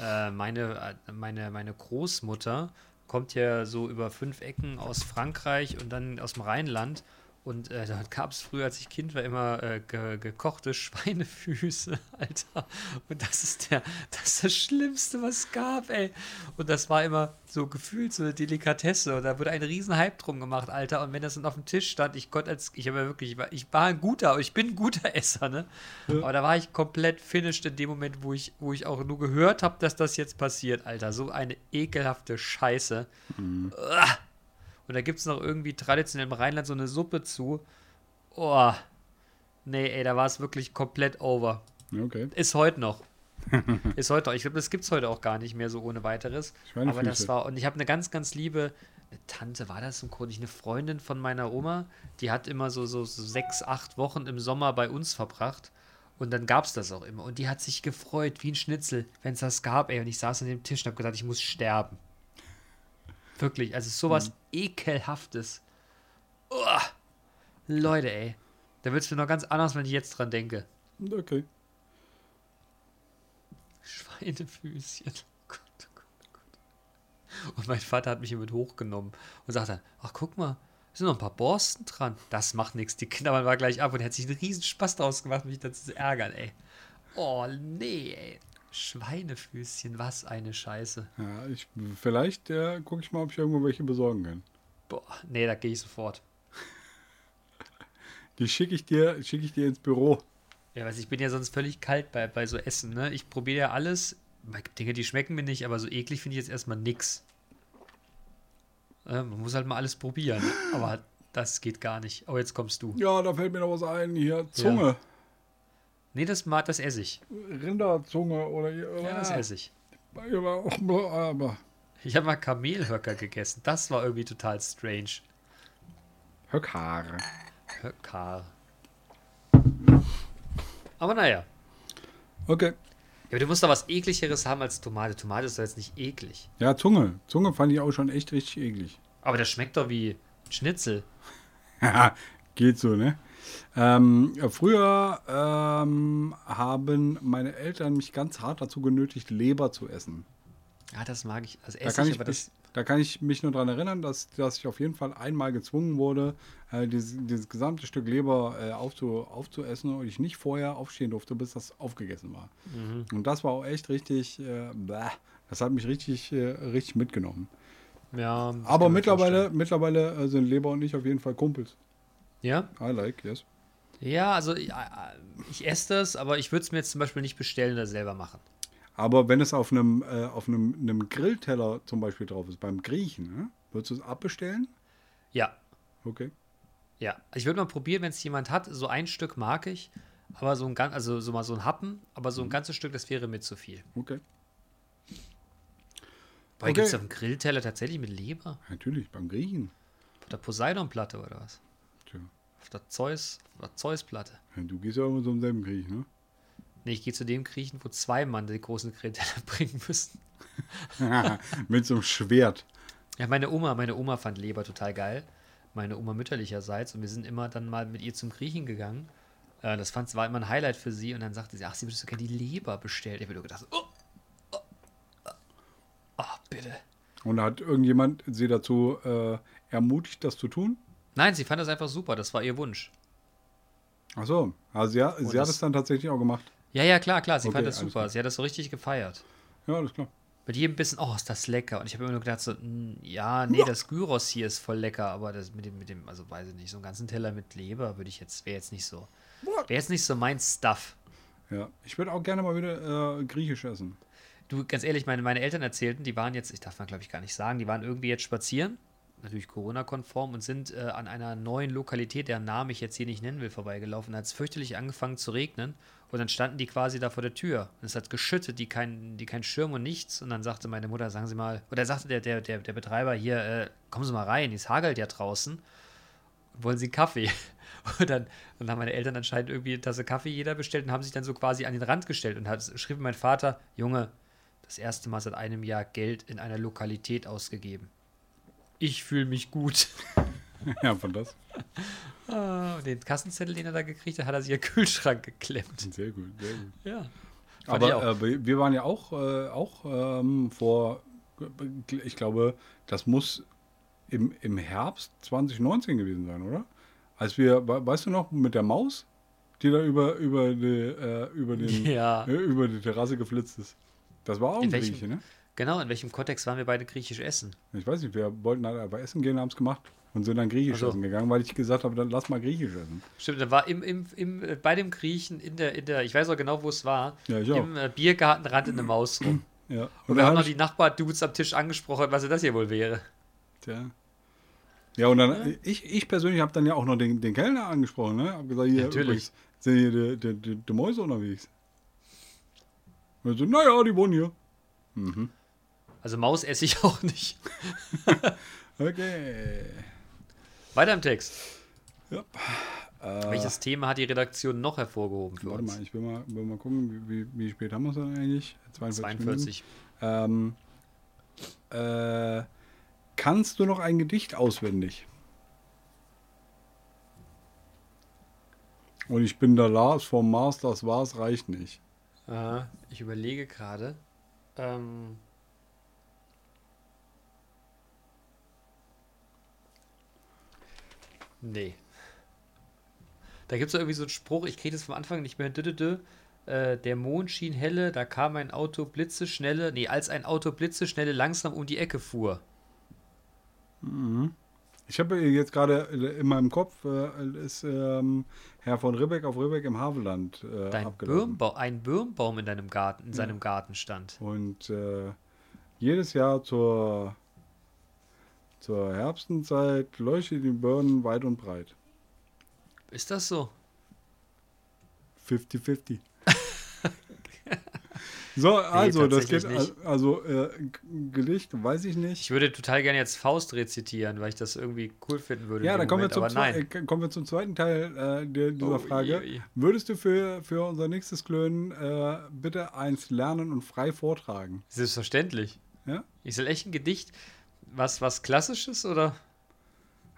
Äh, meine, äh, meine, meine Großmutter kommt ja so über fünf Ecken aus Frankreich und dann aus dem Rheinland. Und äh, da gab es früher, als ich Kind war, immer äh, ge gekochte *laughs* Schweinefüße, Alter. Und das ist der, das ist das Schlimmste, was es gab, ey. Und das war immer so gefühlt so eine Delikatesse. Und da wurde ein riesen Hype drum gemacht, Alter. Und wenn das dann auf dem Tisch stand, ich konnte als, ich habe ja wirklich, ich war, ich war ein guter, ich bin ein guter Esser, ne? Aber da war ich komplett finished in dem Moment, wo ich, wo ich auch nur gehört habe, dass das jetzt passiert, Alter. So eine ekelhafte Scheiße. Uah. Und da gibt es noch irgendwie traditionell im Rheinland so eine Suppe zu. Oh. Nee, ey, da war es wirklich komplett over. Okay. Ist heute noch. *laughs* ist heute noch. Ich glaube, das gibt es heute auch gar nicht mehr so ohne weiteres. Aber das war, und ich habe eine ganz, ganz liebe eine Tante, war das im Grunde nicht eine Freundin von meiner Oma, die hat immer so, so, so sechs, acht Wochen im Sommer bei uns verbracht. Und dann gab es das auch immer. Und die hat sich gefreut, wie ein Schnitzel, wenn es das gab, ey. Und ich saß an dem Tisch und habe gedacht, ich muss sterben. Wirklich, also sowas ekelhaftes. Uah. Leute, ey. Da wird es mir noch ganz anders, wenn ich jetzt dran denke. Okay. Schweinefüßchen. Oh Gott, oh Gott, oh Gott. Und mein Vater hat mich hier mit hochgenommen und sagt dann, ach guck mal, es sind noch ein paar Borsten dran. Das macht nichts. Die knabbern war gleich ab und er hat sich einen riesen Spaß draus gemacht, mich dazu zu ärgern, ey. Oh, nee, ey. Schweinefüßchen, was eine Scheiße. Ja, ich, vielleicht äh, gucke ich mal, ob ich irgendwo welche besorgen kann. Boah, nee, da gehe ich sofort. *laughs* Die schicke ich dir, schicke ich dir ins Büro. Ja, weiß ich bin ja sonst völlig kalt bei, bei so Essen, ne? Ich probiere ja alles. Dinge, die schmecken mir nicht, aber so eklig finde ich jetzt erstmal nix. Äh, man muss halt mal alles probieren. aber das geht gar nicht. Oh, jetzt kommst du. Ja, da fällt mir noch was ein. Hier, Zunge. Nee, das, das esse ich. Rinderzunge oder. Ja, das esse ich. Habe mal Kamelhöcker gegessen. Das war irgendwie total strange. Höckhaare. Höcker. Aber naja. Okay. Ja, aber du musst doch was ekligeres haben als Tomate. Tomate ist doch jetzt nicht eklig. Ja, Zunge. Zunge fand ich auch schon echt richtig eklig. Aber das schmeckt doch wie Schnitzel. *laughs* Ja, geht so, ne? Ähm, früher ähm, haben meine Eltern mich ganz hart dazu genötigt, Leber zu essen. Ja, das mag ich. Also Da kann, ich, ich mich, da kann ich mich nur daran erinnern, dass, dass ich auf jeden Fall einmal gezwungen wurde, äh, dieses, dieses gesamte Stück Leber äh, aufzu, aufzuessen und ich nicht vorher aufstehen durfte, bis das aufgegessen war. Mhm. Und das war auch echt richtig, äh, das hat mich richtig, äh, richtig mitgenommen. Ja, Aber mittlerweile, mittlerweile äh, sind Leber und ich auf jeden Fall Kumpels. Ja? I like, yes. Ja, also ich, ich esse das, aber ich würde es mir jetzt zum Beispiel nicht bestellen oder selber machen. Aber wenn es auf einem, äh, auf einem, einem Grillteller zum Beispiel drauf ist, beim Griechen, ne? würdest du es abbestellen? Ja, Okay. ja. Also ich würde mal probieren, wenn es jemand hat. So ein Stück mag ich, aber so ein ganz, also so mal so ein Happen, aber so ein ganzes Stück, das wäre mir zu viel. Okay. Weil Okay. gibt es auf dem Grillteller tatsächlich mit Leber? Natürlich, beim Griechen. Auf der Poseidon-Platte oder was? Der Zeus, auf der Zeus-Platte. Du gehst ja immer so im selben Krieg, ne? Nee, ich gehe zu dem kriechen, wo zwei Mann die großen Kreteller *laughs* bringen müssen. *laughs* Mit so einem Schwert. Ja, meine Oma, meine Oma fand Leber total geil. Meine Oma mütterlicherseits. Und wir sind immer dann mal mit ihr zum Griechen gegangen. Äh, das fand, war immer ein Highlight für sie. Und dann sagte sie, ach, sie würdest du gerne die Leber bestellt. Ich habe nur gedacht, oh, oh, oh, oh, bitte. Und hat irgendjemand sie dazu äh, ermutigt, das zu tun? Nein, sie fand das einfach super. Das war ihr Wunsch. Ach so. Also sie, hat- sie hat es dann tatsächlich auch gemacht. Ja, ja, klar, klar. Sie Okay, fand das super. klar. Sie hat das so richtig gefeiert. Ja, alles klar. Mit jedem Bissen, oh, ist das lecker. Und ich habe immer nur gedacht, so, mm, ja, nee, das Gyros hier ist voll lecker, aber das mit dem, mit dem, also weiß ich nicht, so einen ganzen Teller mit Leber würde ich jetzt, wäre jetzt nicht so. Wäre jetzt nicht so mein Stuff. Ja. Ich würde auch gerne mal wieder äh, griechisch essen. Du, ganz ehrlich, meine, meine Eltern erzählten, die waren jetzt, ich darf man glaube ich gar nicht sagen, die waren irgendwie jetzt spazieren, natürlich Corona-konform, und sind äh, an einer neuen Lokalität, deren Namen ich jetzt hier nicht nennen will, vorbeigelaufen. Da hat es fürchterlich angefangen zu regnen und dann standen die quasi da vor der Tür. Und es hat geschüttet, die kein, die kein Schirm und nichts. Und dann sagte meine Mutter, sagen Sie mal, oder sagte der, der, der, der Betreiber hier, äh, kommen Sie mal rein, es hagelt ja draußen. Wollen Sie Kaffee? *laughs* Und dann, dann haben meine Eltern anscheinend irgendwie eine Tasse Kaffee jeder bestellt und haben sich dann so quasi an den Rand gestellt und hat, schrieb mein Vater, Junge, das erste Mal seit einem Jahr Geld in einer Lokalität ausgegeben. Ich fühle mich gut. *laughs* ja, von das. Und den Kassenzettel, den er da gekriegt hat, hat er sich in den Kühlschrank geklemmt. Sehr gut, sehr gut. Ja. Aber äh, wir- waren ja auch, äh, auch ähm, vor, ich glaube, das muss im, im Herbst 2019 gewesen sein, oder? Als wir, we- weißt du noch, mit der Maus, die da über, über, die, äh, über, den, Ja. äh, über die Terrasse geflitzt ist. Das war auch ein In welchem- ne? Genau, in welchem Kontext waren wir beide griechisch essen? Ich weiß nicht, wir wollten halt einfach essen gehen, haben es gemacht und sind dann griechisch Ach so. essen gegangen, weil ich gesagt habe, dann lass mal griechisch essen. Stimmt, da war im, im, im, äh, bei dem Griechen in der, in der, ich weiß auch genau, wo es war, Ja, im äh, Biergarten rannte eine Maus rum. *clears throat* Ja. Und dann wir haben hab noch die Nachbar-Dudes am Tisch angesprochen, was das hier wohl wäre. Tja. Ja, und dann, ich, ich persönlich habe dann ja auch noch den, den Kellner angesprochen, ne? Hab gesagt, hier, Natürlich. übrigens, sind hier die, die, die, die Mäuse unterwegs? Und so, naja, die wohnen hier. Mhm. Also Maus esse ich *laughs* auch nicht. Okay. Weiter im Text. Ja. Äh, Welches Thema hat die Redaktion noch hervorgehoben für warte uns? mal, ich will mal, will mal gucken, wie, wie, spät haben wir es denn eigentlich? 42. 42. Minuten. Ähm, äh, kannst du noch ein Gedicht auswendig? Und ich bin der Lars vom Mars, das war's, reicht nicht. Äh, ich überlege gerade. Ähm, nee. Da gibt es irgendwie so einen Spruch, ich kriege das vom Anfang nicht mehr. Äh, der Mond schien helle, da kam ein Auto blitzeschnelle, nee, als ein Auto blitzeschnelle langsam um die Ecke fuhr. Ich habe jetzt gerade in meinem Kopf, äh, ist ähm, Herr von Ribbeck auf Ribbeck im Havelland äh, Dein. Birnbaum, ein Birnbaum in deinem Garten, in seinem Garten stand. Und äh, jedes Jahr zur, zur Herbstenzeit leuchtet die Birnen weit und breit. Ist das so? 50-50. *laughs* so, also, das geht, nicht. also, äh, Gedicht, weiß ich nicht. Ich würde total gerne jetzt Faust rezitieren, weil ich das irgendwie cool finden würde. Ja, dann kommen wir, zum nein. äh, kommen wir zum zweiten Teil äh, der, dieser Oh, Frage. je, je. Würdest du für, für unser nächstes Klönen äh, bitte eins lernen und frei vortragen? Selbstverständlich. Ja? Ich soll echt ein Gedicht, was, was Klassisches oder?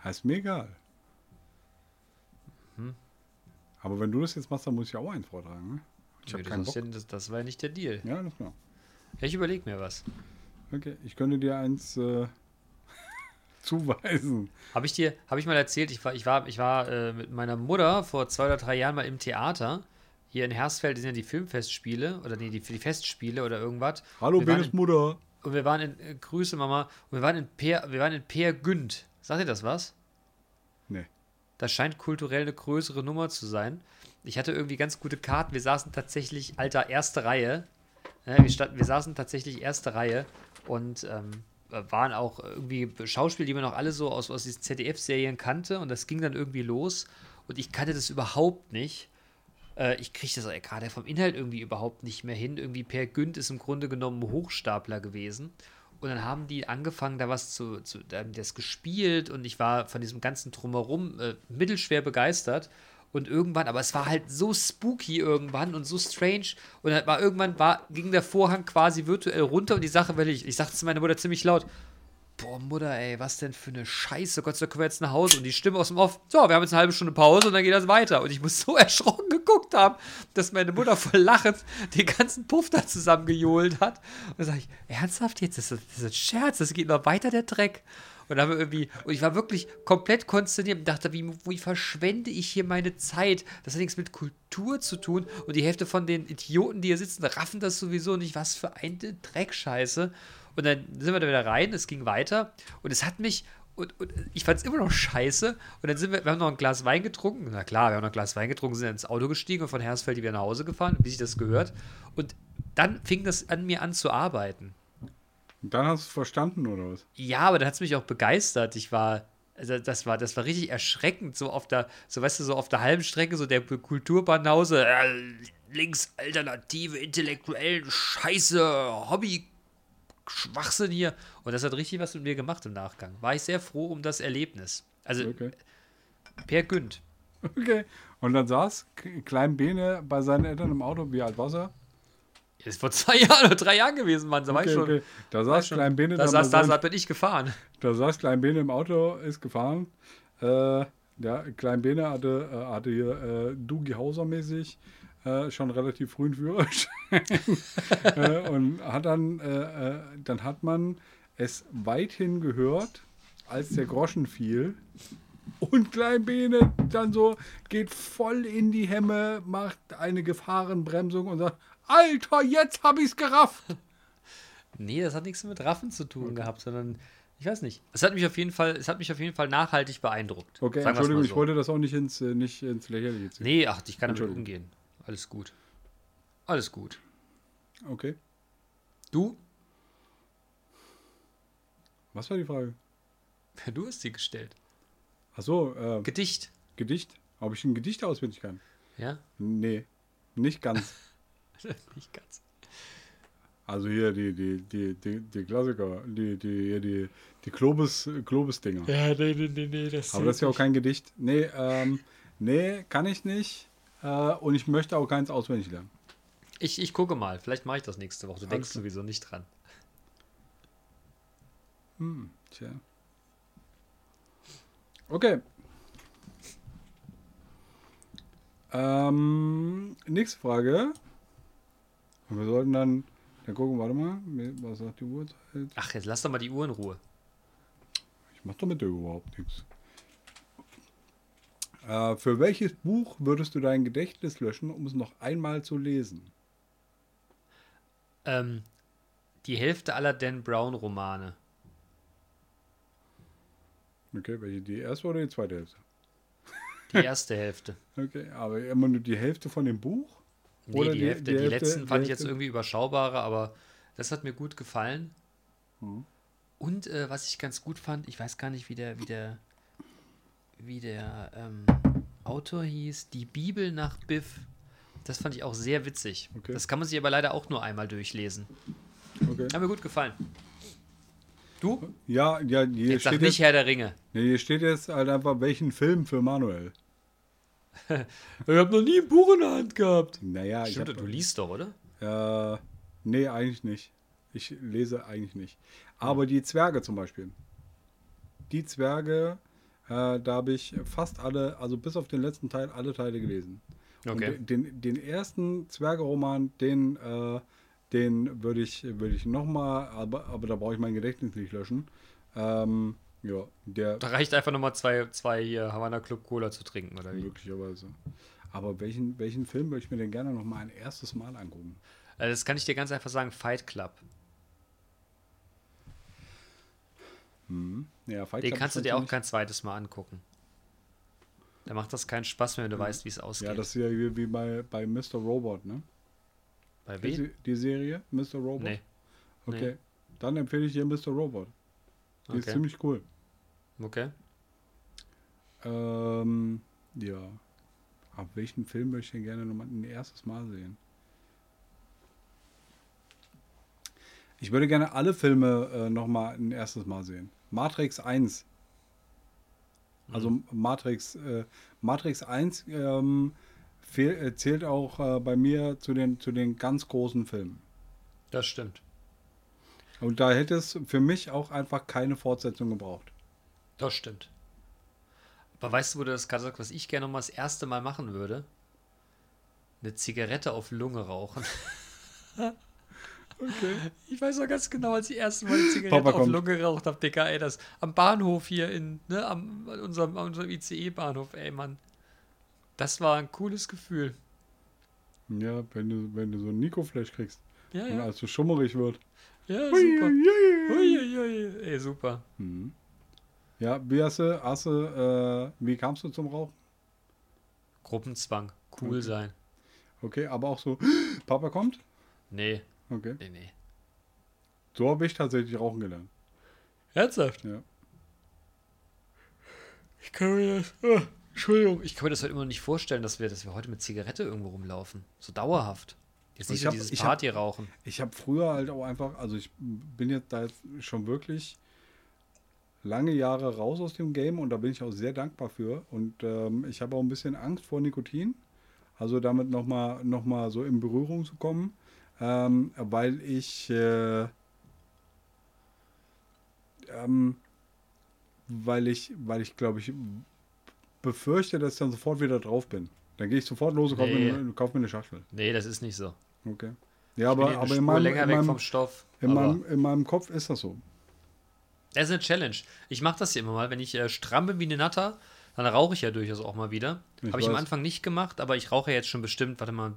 Heißt mir egal. Hm. Aber wenn du das jetzt machst, dann muss ich auch eins vortragen. Ne? Ich keinen das, Bock. ist ja, das, das war ja nicht der Deal. Ja, das klar. Ich überlege mir was. Okay, ich könnte dir eins äh, *laughs* zuweisen. Habe ich dir, habe ich mal erzählt, ich war, ich war, ich war äh, mit meiner Mutter vor zwei oder drei Jahren mal im Theater. Hier in Hersfeld sind ja die Filmfestspiele oder nee, die, die Festspiele oder irgendwas. Hallo, Benes Mutter. Und wir waren in, äh, Grüße Mama, und wir waren in Peer, wir waren in Peer Günd. Sagt ihr das was? Nee. Das scheint kulturell eine größere Nummer zu sein. Ich hatte irgendwie ganz gute Karten. Wir saßen tatsächlich, alter, erste Reihe. Ja, wir, wir saßen tatsächlich erste Reihe und ähm, waren auch irgendwie Schauspieler, die man noch alle so aus, aus diesen ZDF-Serien kannte. Und das ging dann irgendwie los. Und ich kannte das überhaupt nicht. Äh, ich kriege das gerade vom Inhalt irgendwie überhaupt nicht mehr hin. Irgendwie Per Günd ist im Grunde genommen Hochstapler gewesen. Und dann haben die angefangen, da was zu, zu da haben das gespielt und ich war von diesem ganzen Drumherum äh, mittelschwer begeistert. Und irgendwann, aber es war halt so spooky irgendwann und so strange. Und dann war irgendwann, war, ging der Vorhang quasi virtuell runter und die Sache, weil ich, ich sagte zu meiner Mutter ziemlich laut, boah, Mutter, ey, was denn für eine Scheiße, Gott sei Dank können wir jetzt nach Hause. Und die Stimme aus dem Off, so, wir haben jetzt eine halbe Stunde Pause und dann geht das weiter. Und ich muss so *laughs* erschrocken geguckt haben, dass meine Mutter voll lachend den ganzen Puff da zusammengejohlt hat. Und dann sage ich, ernsthaft jetzt, das ist, das ist ein Scherz, das geht noch weiter, der Dreck. Und, dann irgendwie, und ich war wirklich komplett konsterniert und dachte, wie, wie verschwende ich hier meine Zeit? Das hat nichts mit Kultur zu tun. Und die Hälfte von den Idioten, die hier sitzen, raffen das sowieso nicht. Was für eine Dreckscheiße. Und dann sind wir da wieder rein, es ging weiter. Und es hat mich, und, und ich fand es immer noch scheiße. Und dann sind wir, wir haben noch ein Glas Wein getrunken. Na klar, wir haben noch ein Glas Wein getrunken, sind ins Auto gestiegen und von Hersfeld wieder nach Hause gefahren, wie sich das gehört. Und dann fing das an mir an zu arbeiten. Und dann hast du es verstanden, oder was? Ja, aber dann hat es mich auch begeistert. Ich war, also das war, das war richtig erschreckend, so auf der, so weißt du, so auf der halben Strecke, so der Kulturbanause, äh, links alternative, intellektuell, scheiße, Hobby, Schwachsinn hier. Und das hat richtig was mit mir gemacht im Nachgang. War ich sehr froh um das Erlebnis. Also, Okay. Per Günd. *laughs* Okay. Und dann saß Klein Bene bei seinen Eltern im Auto. Wie alt war er? Das ist vor zwei *laughs* Jahren oder drei Jahren gewesen, Mann. Da war Okay, ich schon. okay. Da saß schon Klein Bene da, saß, da, da bin ich gefahren. *laughs* Da saß Klein Bene im Auto, ist gefahren. Äh, ja, Klein Bene hatte, äh, hatte hier äh, Dugi Hauser-mäßig äh, schon relativ früh einen Führerschein. *laughs* äh, und hat dann, äh, äh, dann hat man es weithin gehört, als der Groschen fiel. Und Klein Bene dann so geht voll in die Hemme, macht eine Gefahrenbremsung und sagt: Alter, jetzt hab ich's gerafft! *laughs* Nee, das hat nichts mit Raffen zu tun gehabt, sondern ich weiß nicht. Es hat mich auf jeden Fall, es hat mich auf jeden Fall nachhaltig beeindruckt. Okay, Sagen Entschuldigung, mal ich so. wollte das auch nicht ins, äh, nicht ins Lächerliche ziehen. Nee, ach, ich kann damit umgehen. Alles gut. Alles gut. Okay. Du? Was war die Frage? *laughs* Du hast sie gestellt. Achso, äh, Gedicht. Gedicht. Ob ich ein Gedicht auswendig kann? Ja? Nee, nicht ganz. *laughs* *laughs* Nicht ganz. Also hier die, die, die, die, die Klassiker, die, die, die, die Klobus, Klobus-Dinger. Ja, nee, nee, nee, nee. Das Aber das ist ja auch kein Gedicht. Nee, ähm, nee, kann ich nicht. Äh, und ich möchte auch keins auswendig lernen. Ich, ich gucke mal. Vielleicht mache ich das nächste Woche. Du denkst klar. sowieso nicht dran. Hm, tja. Okay. Ähm, nächste Frage. Und wir sollten dann, dann gucken, warte mal, was sagt die Uhrzeit? Ach, jetzt lass doch mal die Uhr in Ruhe. Ich mach doch mit dir überhaupt nichts. Äh, für welches Buch würdest du dein Gedächtnis löschen, um es noch einmal zu lesen? Ähm, die Hälfte aller Dan Brown-Romane. Okay, welche? Die erste oder die zweite Hälfte? Die erste Hälfte. *laughs* Okay, aber immer nur die Hälfte von dem Buch? Nee, die, die- Hälfte, die die, Hälfte- letzten fand ich jetzt Hälfte- irgendwie überschaubarer, aber das hat mir gut gefallen. Mhm. Und äh, was ich ganz gut fand, ich weiß gar nicht, wie der, wie der, wie der ähm, Autor hieß, die Bibel nach Biff. Das fand ich auch sehr witzig. Okay. Das kann man sich aber leider auch nur einmal durchlesen. Okay. Hat mir gut gefallen. Du? Ja, ja, hier Jetzt sag steht, nicht jetzt, Herr der Ringe. hier steht jetzt halt einfach, welchen Film für Manuel. *laughs* Ich habe noch nie ein Buch in der Hand gehabt. Naja, ich Stimmt, hab, du liest doch, oder? Äh, nee, eigentlich nicht. Ich lese eigentlich nicht. Aber die Zwerge zum Beispiel. Die Zwerge, äh, da habe ich fast alle, also bis auf den letzten Teil, alle Teile gelesen. Okay. Und den, den ersten Zwerge-Roman, den, äh, den würde ich, würde ich nochmal, aber, aber da brauche ich mein Gedächtnis nicht löschen. Ähm, ja, der Da reicht einfach nochmal zwei, zwei hier Havana Club Cola zu trinken, oder wie? möglicherweise. Aber welchen, welchen Film würde ich mir denn gerne nochmal ein erstes Mal angucken? Also das kann ich dir ganz einfach sagen, Fight Club. Ja, Fight Den Club kannst du ist dir auch kein zweites Mal angucken. Da macht das keinen Spaß mehr, wenn du weißt, wie es ausgeht. Ja, das ist ja wie, wie bei, bei Mr. Robot, ne? Bei Die, wem? Se- die Serie, Mr. Robot? Nee. Okay. nee. Dann empfehle ich dir Mr. Robot. Die ist Okay. ziemlich cool. Okay. Ähm, ja. Ab welchen Film möchte ich denn gerne nochmal ein erstes Mal sehen? Ich würde gerne alle Filme äh, nochmal ein erstes Mal sehen. Matrix 1. Also Mhm. Matrix, äh, Matrix 1 ähm, fehl, äh, zählt auch äh, bei mir zu den, zu den ganz großen Filmen. Das stimmt. Und da hätte es für mich auch einfach keine Fortsetzung gebraucht. Das stimmt. Aber weißt du, wo du das gerade sagst, was ich gerne mal das erste Mal machen würde? Eine Zigarette auf Lunge rauchen. *laughs* Okay. Ich weiß noch ganz genau, als ich das erste Mal eine Zigarette Papa auf kommt. Lunge geraucht habe, Digga, ey, das am Bahnhof hier in, ne, am, an unserem, unserem ICE-Bahnhof, ey, Mann. Das war ein cooles Gefühl. Ja, wenn du, wenn du so ein Nico-Flash kriegst Ja, und ja, als du schummerig wird. ja, super. Uiuiui, ey, super. Mhm. Ja, wie hast du, hast du äh, wie kamst du zum Rauchen? Gruppenzwang, cool Okay. sein. Okay, aber auch so, *gasps* Papa kommt? Nee, Okay. nee, nee. So habe ich tatsächlich rauchen gelernt. Ernsthaft? Ja. Ich kann mir das. Oh, Entschuldigung. Ich kann mir das heute immer noch nicht vorstellen, dass wir, dass wir heute mit Zigarette irgendwo rumlaufen. So dauerhaft. Jetzt nicht Ich so hab- dieses ich hab- Partyrauchen. Ich habe früher halt auch einfach, also ich bin jetzt da jetzt schon wirklich lange Jahre raus aus dem Game und da bin ich auch sehr dankbar für. Und ähm, ich habe auch ein bisschen Angst vor Nikotin. Also damit nochmal noch mal so in Berührung zu kommen. Ähm, weil ich äh, ähm, weil ich, weil ich glaube ich befürchte, dass ich dann sofort wieder drauf bin. Dann gehe ich sofort los und kaufe Nee. mir, eine- kauf mir eine Schachtel. Nee, das ist nicht so. Okay. Ja, aber, Bin eine aber in meinem, länger in weg meinem, vom Stoff. in, aber meinem, in meinem Kopf ist das so. Das ist eine Challenge. Ich mache das hier immer mal. Wenn ich äh, stramm bin wie eine Natter, dann rauche ich ja durchaus auch mal wieder. Habe ich am. Anfang nicht gemacht, aber ich rauche ja jetzt schon bestimmt. Warte mal.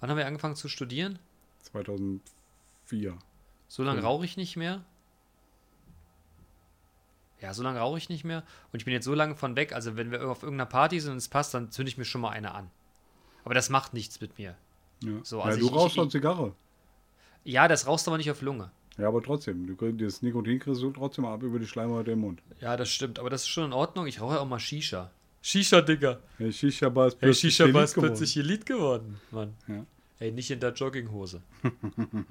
Wann haben wir angefangen zu studieren? 2004. So lange Hm. rauche ich nicht mehr. Ja, so lange rauche ich nicht mehr. Und ich bin jetzt so lange von weg. Also, wenn wir auf irgendeiner Party sind und es passt, dann zünde ich mir schon mal eine an. Aber das macht nichts mit mir. Ja. So, ja, also du ich- rauchst ich- doch Zigarre. Ja, das rauchst aber nicht auf Lunge. Ja, aber trotzdem. Du kriegst, das Nikotin kriegst du trotzdem ab über die Schleimhäute im Mund. Ja, das stimmt. Aber das ist schon in Ordnung. Ich rauche ja auch mal Shisha. Shisha, Digga. Hey, Shisha-Bar ist Hey, plötzlich Shisha Elite ist plötzlich Elite geworden, Mann. Ja. Ey, nicht in der Jogginghose. *laughs*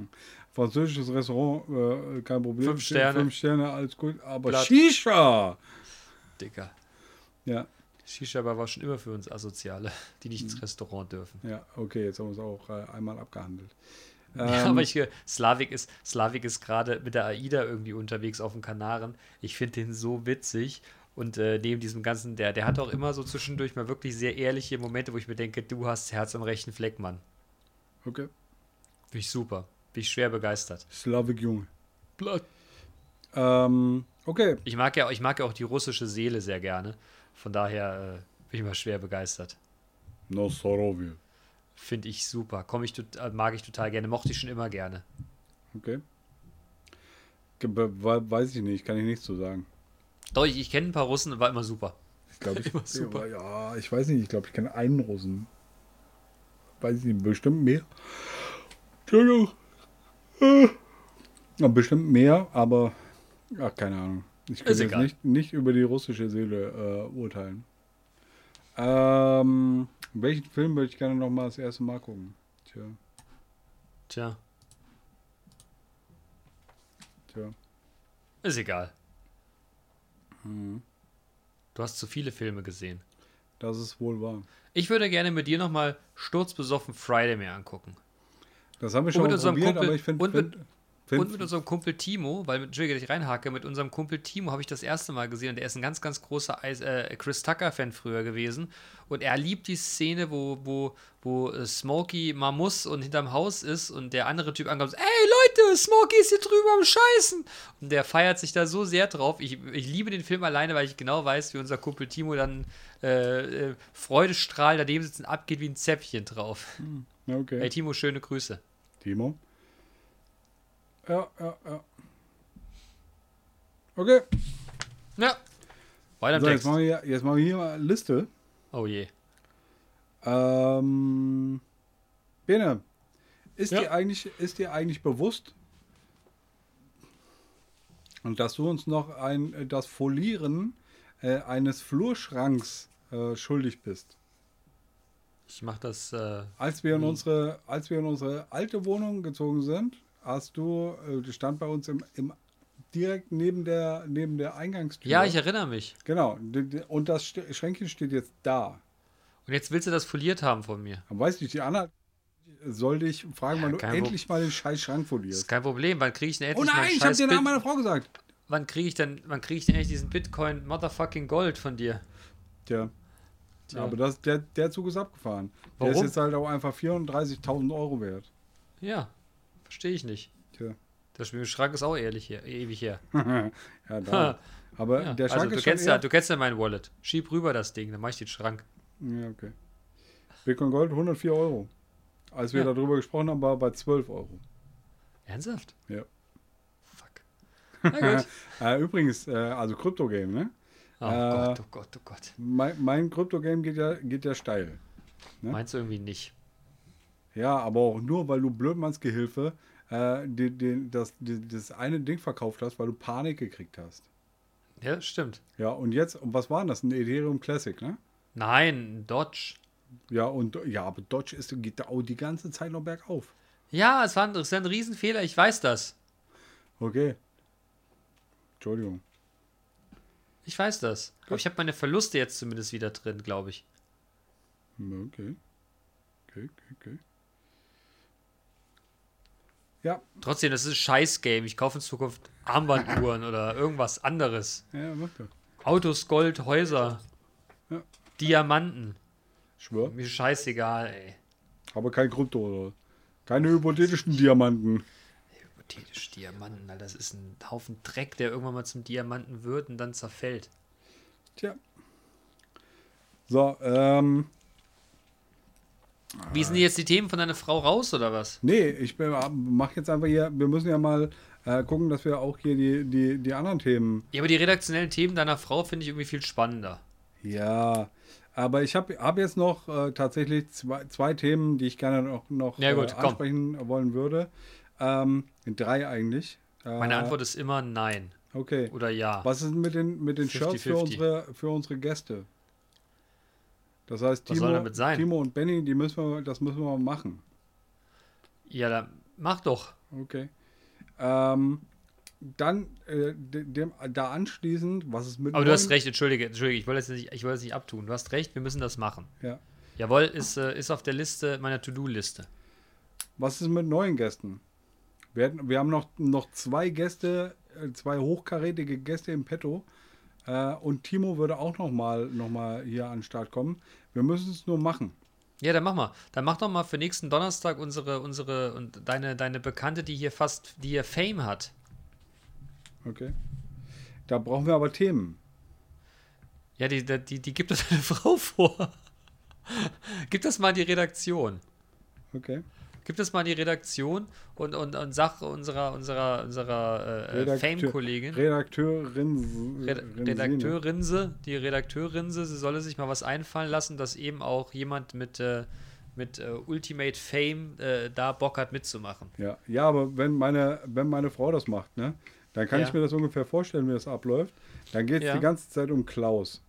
Französisches Restaurant, äh, kein Problem. Fünf Sterne. Fünf Sterne, alles gut. Aber Blatt. Shisha! Digga. Ja, Shisha Bar war schon immer für uns Asoziale, die nicht Mhm. ins Restaurant dürfen. ja, okay, jetzt haben wir es auch äh, einmal abgehandelt. Ja, Ähm, aber ich, äh, Slavik ist, Slavik ist gerade mit der AIDA irgendwie unterwegs auf den Kanaren. Ich finde den so witzig. Und äh, neben diesem ganzen, der, der hat auch immer so zwischendurch mal wirklich sehr ehrliche Momente, wo ich mir denke, du hast Herz am rechten Fleck, Mann. Okay. Finde ich super. Bin ich schwer begeistert. Slavik Junge. Blatt. Ähm, okay. Ich mag ja, ich mag ja auch die russische Seele sehr gerne. Von daher äh, bin ich mal schwer begeistert. Nosorovi. Finde ich super. Komm ich, äh, mag ich total gerne. Mochte ich schon immer gerne. Okay. Weiß ich nicht, kann ich nichts zu sagen. Doch, ich, ich kenne ein paar Russen, war immer super. Ich glaube, *laughs* ich, super. ja, ich weiß nicht, ich glaube, ich kenne einen Russen. Weiß ich nicht, bestimmt mehr. Entschuldigung. Äh. Ja, bestimmt mehr, aber ach, keine Ahnung. Ich kann jetzt nicht, nicht über die russische Seele äh, urteilen. Ähm, welchen Film würde ich gerne noch mal das erste Mal gucken? Tja, Tja, tja. ist egal. Mhm. Du hast zu viele Filme gesehen. Das ist wohl wahr. Ich würde gerne mit dir nochmal Sturzbesoffen Friday mehr angucken. Das haben wir schon mal probiert, Kumpel- aber ich finde... Find, find, Und mit unserem Kumpel Timo, weil, Entschuldige, dass ich reinhake, mit unserem Kumpel Timo habe ich das erste Mal gesehen und er ist ein ganz, ganz großer Eis, äh, Chris Tucker-Fan früher gewesen. Und er liebt die Szene, wo, wo, wo äh, Smokey mal muss und hinterm Haus ist und der andere Typ ankommt, ey Leute, Smokey ist hier drüben am Scheißen. Und der feiert sich da so sehr drauf. Ich, ich liebe den Film alleine, weil ich genau weiß, wie unser Kumpel Timo dann äh, äh, freudestrahlend daneben sitzt und abgeht wie ein Zäpfchen drauf. Ja, okay. Hey Timo, schöne Grüße. Timo? Ja, ja, ja. Okay. Ja. Weiter So, jetzt machen, wir hier, jetzt machen wir hier mal eine Liste. Oh je. Ähm, Bene, ist, Ja. dir eigentlich, ist dir eigentlich bewusst, dass du uns noch ein, das Folieren äh, eines Flurschranks äh, schuldig bist? Ich mach das. Äh, Als wir, in Wie? unsere, als wir in unsere alte Wohnung gezogen sind, hast du, äh, das stand bei uns im, im direkt neben der, neben der Eingangstür. Ja, ich erinnere mich. Genau. Und das Schränkchen steht jetzt da. Und jetzt willst du das foliert haben von mir. Aber weiß nicht, die Anna soll dich fragen, wann du Pro- endlich mal den scheiß Schrank Das ist folierst. kein Problem. Wann kriege ich denn Oh endlich nein, mein ich habe den Namen meiner Frau gesagt. Wann kriege ich denn, wann kriege ich denn endlich diesen Bitcoin Motherfucking Gold von dir? Tja. Tja. Aber das, der, der Zug ist abgefahren. Der ist Warum? jetzt halt auch einfach 34.000 Euro wert. Ja, verstehe ich nicht. Tja. Der Schrank ist auch ehrlich her, ewig her. *laughs* ja, da. Aber Ja, der also Schrank du ist kennst, ja, du kennst ja mein Wallet. Schieb rüber das Ding, dann mach ich den Schrank. Ja, okay. Bitcoin Gold 104 Euro. Als wir Ja. darüber gesprochen haben, war er bei 12 Euro. Ernsthaft? Ja. Fuck. Na *laughs* gut. Äh, übrigens, äh, also Krypto-Game, ne? Oh Äh, Gott, oh Gott, oh Gott. Mein, mein Krypto-Game geht ja, geht ja steil. Ne? Meinst du irgendwie nicht? Ja, aber auch nur, weil du Blödmannsgehilfe äh, die, die, das, die, das eine Ding verkauft hast, weil du Panik gekriegt hast. Ja, stimmt. Ja, und jetzt, und was war denn das? Ein Ethereum Classic, ne? Nein, Dodge. Ja, und ja, aber Dodge ist, geht da auch die ganze Zeit noch bergauf. Ja, es war ein, es ist ein Riesenfehler, ich weiß das. Okay. Entschuldigung. Ich weiß das. Aber ich habe meine Verluste jetzt zumindest wieder drin, glaube ich. Okay. Okay, okay, okay. Ja, Trotzdem, das ist ein Scheiß-Game. Ich kaufe in Zukunft Armbanduhren oder irgendwas anderes. ja, mach doch. Autos, Gold, Häuser, Ja. Diamanten. Schwör. Mir scheißegal, ey. Aber kein Krypto oder? Keine hypothetischen Diamanten. Hypothetisch Diamanten, Alter, das ist ein Haufen Dreck, der irgendwann mal zum Diamanten wird und dann zerfällt. Tja. So, ähm, Wie sind die jetzt die Themen von deiner Frau raus oder was? nee, ich mache jetzt einfach hier, wir müssen ja mal äh, gucken, dass wir auch hier die, die, die anderen Themen. Ja, aber die redaktionellen Themen deiner Frau finde ich irgendwie viel spannender. Ja, aber ich habe hab jetzt noch äh, tatsächlich zwei, zwei Themen, die ich gerne noch, noch Ja, gut, äh, komm. ansprechen wollen würde. Ähm, drei eigentlich. Äh, Meine Antwort ist immer nein Okay. oder ja. Was ist denn mit den, mit den Shirts für 50-50. unsere, für unsere Gäste? Das heißt, Timo? Timo und Benny, die müssen wir, das müssen wir mal machen. Ja, dann mach doch. Okay. Ähm, dann äh, de- dem, da anschließend, was ist mit Aber du hast recht, entschuldige, entschuldige, ich wollte es nicht, ich wollte es nicht abtun. Du hast recht, wir müssen das machen. Ja. Jawohl, ist, äh, ist auf der Liste, meiner To-Do-Liste. Was ist mit neuen Gästen? Wir, hätten, wir haben noch, noch zwei Gäste, äh, zwei hochkarätige Gäste im Petto. Äh, und Timo würde auch noch mal, noch mal hier an den Start kommen. Wir müssen es nur machen. Ja, dann mach mal. Dann mach doch mal für nächsten Donnerstag unsere, unsere und deine, deine Bekannte, die hier fast, die hier Fame hat. Okay. Da brauchen wir aber Themen. Ja, die, die, die, gibt doch deine *laughs* Frau vor. Gib das mal in die Redaktion. Okay. Gib das mal in die Redaktion und, und, und sag unserer, unserer, unserer äh, Redakteur- Fame-Kollegin, Redakteurin. Red. Redakteurinse, die Redakteurinse, sie solle sich mal was einfallen lassen, dass eben auch jemand mit, äh, mit äh, Ultimate Fame äh, da Bock hat mitzumachen. Ja, ja, aber wenn meine, wenn meine Frau das macht, ne, dann kann Ja. ich mir das ungefähr vorstellen, wie das abläuft. Dann geht es Ja. die ganze Zeit um Klaus.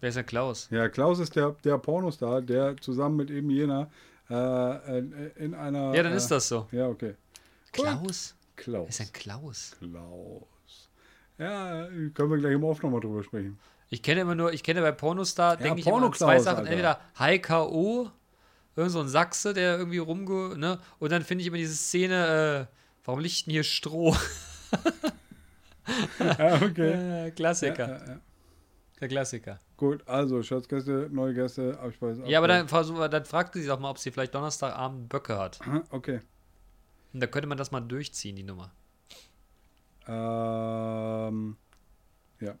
Wer ist denn Klaus? Ja, Klaus ist der, der Pornostar, der zusammen mit eben jener äh, äh, in einer. Ja, dann äh, ist das so. Ja, okay. Klaus? Klaus. ist denn Klaus? Klaus. Ja, können wir gleich im Off nochmal drüber sprechen. Ich kenne immer nur, ich kenne bei Pornostar, Ja, denke ich immer zwei Sachen. Alter. Entweder HKO, irgend so ein Sachse, der irgendwie rumge... Ne? Und dann finde ich immer diese Szene, äh, warum liegt denn hier Stroh? *laughs* Ja, okay. *laughs* Äh, Klassiker. Ja, ja. Der Klassiker. Gut, also Schatzgäste, neue Gäste, Abspeise. Ja, aber dann, dann fragt sie doch mal, ob sie vielleicht Donnerstagabend Böcke hat. Okay. Und da könnte man das mal durchziehen, die Nummer. Ähm, ja.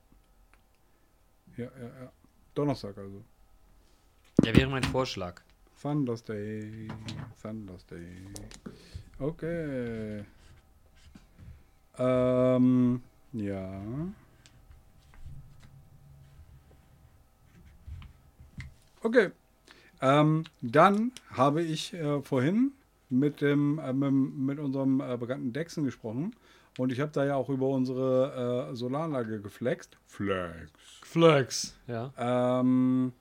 Ja, ja, ja. Donnerstag also. Ja, wäre mein Vorschlag. Thunders Day. Thunders Day. Okay. Ähm, ja. Okay. Ähm, dann habe ich äh, vorhin mit dem äh, mit, mit unserem äh, bekannten Dexen gesprochen und ich habe da ja auch über unsere äh, Solaranlage geflext. Flex. Flex. Ja. Ähm,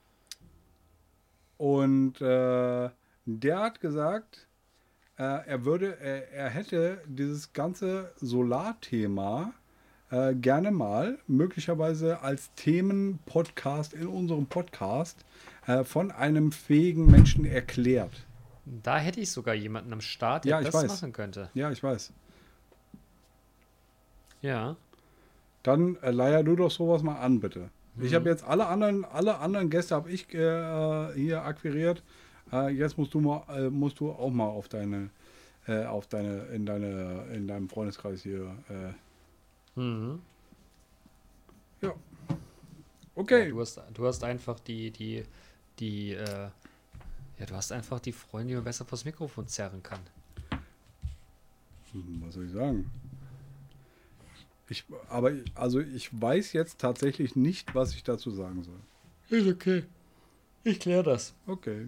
und äh, der hat gesagt, äh, er würde, er, er hätte dieses ganze Solarthema äh, gerne mal möglicherweise als Themenpodcast in unserem Podcast äh, von einem fähigen Menschen erklärt. Da hätte ich sogar jemanden am Start, der Ja, ich das weiß. machen könnte. Ja, ich weiß. Ja. Dann äh, leier du doch sowas mal an, bitte. Ich Mhm. habe jetzt alle anderen, alle anderen Gäste habe ich äh, hier akquiriert. Äh, jetzt musst du mal, äh, musst du auch mal auf deine, äh, auf deine, in deine, in deinem Freundeskreis hier. Mhm. ja. Okay. Ja, du, hast, du hast einfach die, die, die, äh, ja, du hast einfach die Freunde, die man besser vors Mikrofon zerren kann. Hm, Was soll ich sagen? Ich, aber also ich weiß jetzt tatsächlich nicht, was ich dazu sagen soll. Ist okay. Ich kläre das. Okay.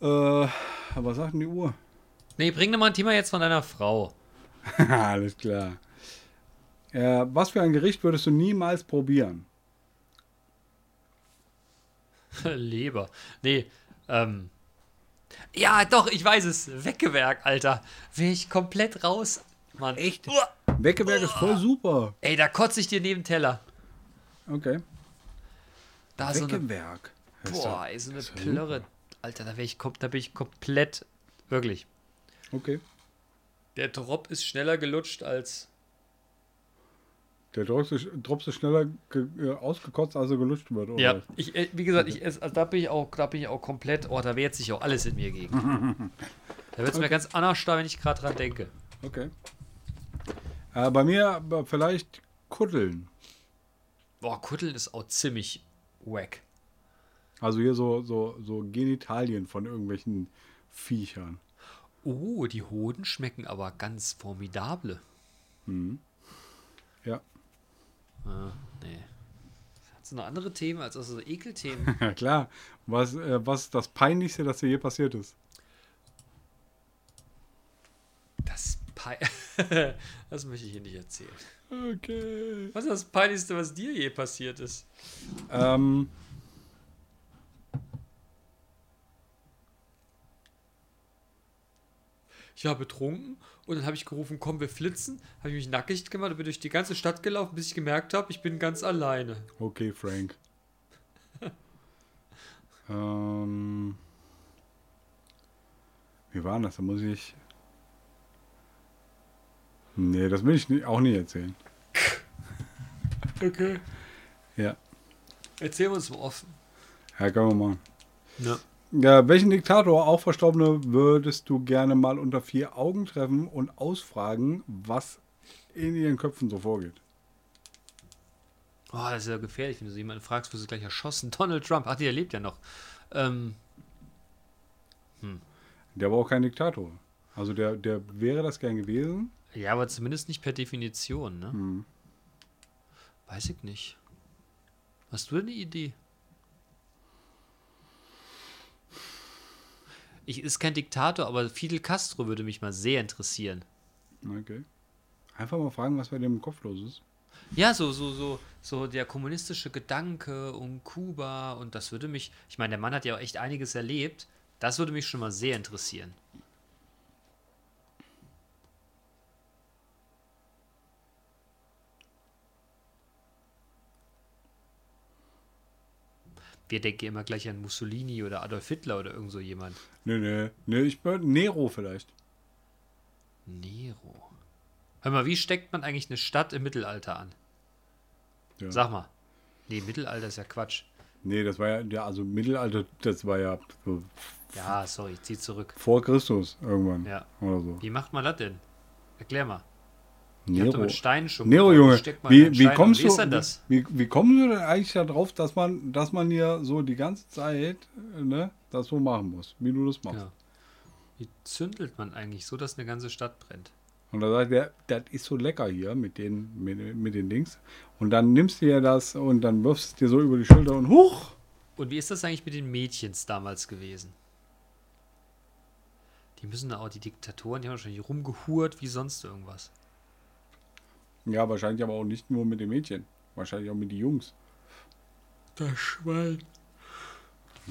Äh, was sagt denn die Uhr? Nee, bring doch mal ein Thema jetzt von deiner Frau. *laughs* Alles klar. Äh, was für ein Gericht würdest du niemals probieren? *laughs* Leber. Nee, ähm. Ja, doch, ich weiß es. Weckewerk, Alter. Wäre ich komplett raus, Mann. Echt? Weckewerk ist voll super. Ey, da kotze ich dir neben den Teller. Okay. Da so eine, Weckewerk. Das ist boah, ey, so eine Plörre. Alter, da, ich, da bin ich komplett, wirklich. Okay. Der Drop ist schneller gelutscht als. Der Drops ist, Drops ist schneller äh, ausgekotzt, als er gelutscht wird. Oder? Ja, ich, äh, wie gesagt, ich, also da bin ich auch, da bin ich auch komplett. Oh, da wehrt sich auch alles in mir gegen. da wird es mir ganz anders da, wenn ich gerade dran denke. Okay. Äh, bei mir aber vielleicht kuddeln. Boah, Kutteln ist auch ziemlich wack. Also hier so, so, so Genitalien von irgendwelchen Viechern. Oh, die Hoden schmecken aber ganz formidable. Ja. Ah, nee. Hat so noch andere Themen als also so Ekelthemen? *laughs* Ja klar. Was, äh, was ist das Peinlichste, das dir je passiert ist? Das Pe *laughs* Das möchte ich hier nicht erzählen. Okay. Was ist das Peinlichste, was dir je passiert ist? Ähm, Ich war betrunken und dann habe ich gerufen, komm, wir flitzen. Habe ich mich nackig gemacht und bin durch die ganze Stadt gelaufen, bis ich gemerkt habe, ich bin ganz alleine. okay, Frank. *laughs* ähm, wie war das? Da muss ich. Nee, das will ich auch nie erzählen. Okay. Ja, Erzähl uns mal offen. ja, können wir machen. Ja. Ja, welchen Diktator, auch Verstorbene, würdest du gerne mal unter vier Augen treffen und ausfragen, was in ihren Köpfen so vorgeht? Oh, das ist ja gefährlich, wenn du so jemanden fragst, wirst du gleich erschossen. *laughs* Donald Trump, ach, der lebt ja noch. Ähm, Der war auch kein Diktator. Also der, der wäre das gern gewesen. ja, aber zumindest nicht per Definition, ne? Hm. Weiß ich nicht. Hast du eine Idee? Ich ist kein Diktator, aber Fidel Castro würde mich mal sehr interessieren. Okay. Einfach mal fragen, was bei dem im Kopf los ist. Ja, so, so, so, so der kommunistische Gedanke um Kuba und das würde mich, ich meine, der Mann hat ja auch echt einiges erlebt. Das würde mich schon mal sehr interessieren. Wir denken immer gleich an Mussolini oder Adolf Hitler oder irgend so jemand. Nee, nee. Nee, ich bin Nero vielleicht. Nero. Hör mal, wie steckt man eigentlich eine Stadt im Mittelalter an? Ja. Sag mal. Nee, Mittelalter ist ja Quatsch. Nee, das war ja, ja, also Mittelalter, das war ja so Ja, sorry, ich zieh zurück. vor Christus irgendwann. Ja. Oder so. Wie macht man das denn? Erklär mal. Ich hab Nero. doch mit Steinen schon Nero. Junge, wie, wie kommst du? Wie, wie kommst du denn eigentlich darauf, dass man, dass man hier so die ganze Zeit, äh, ne, das so machen muss, wie du das machst? Ja. Wie zündelt man eigentlich so, dass eine ganze Stadt brennt? Und da sagt er, das ist so lecker hier mit den, mit, mit den Dings. Und dann nimmst du dir das und dann wirfst es dir so über die Schulter und huch! Und wie ist das eigentlich mit den Mädchens damals gewesen? Die müssen da auch, die Diktatoren, die haben wahrscheinlich rumgehurt wie sonst irgendwas. Ja, wahrscheinlich aber auch nicht nur mit den Mädchen. Wahrscheinlich auch mit den Jungs. Das Schwein.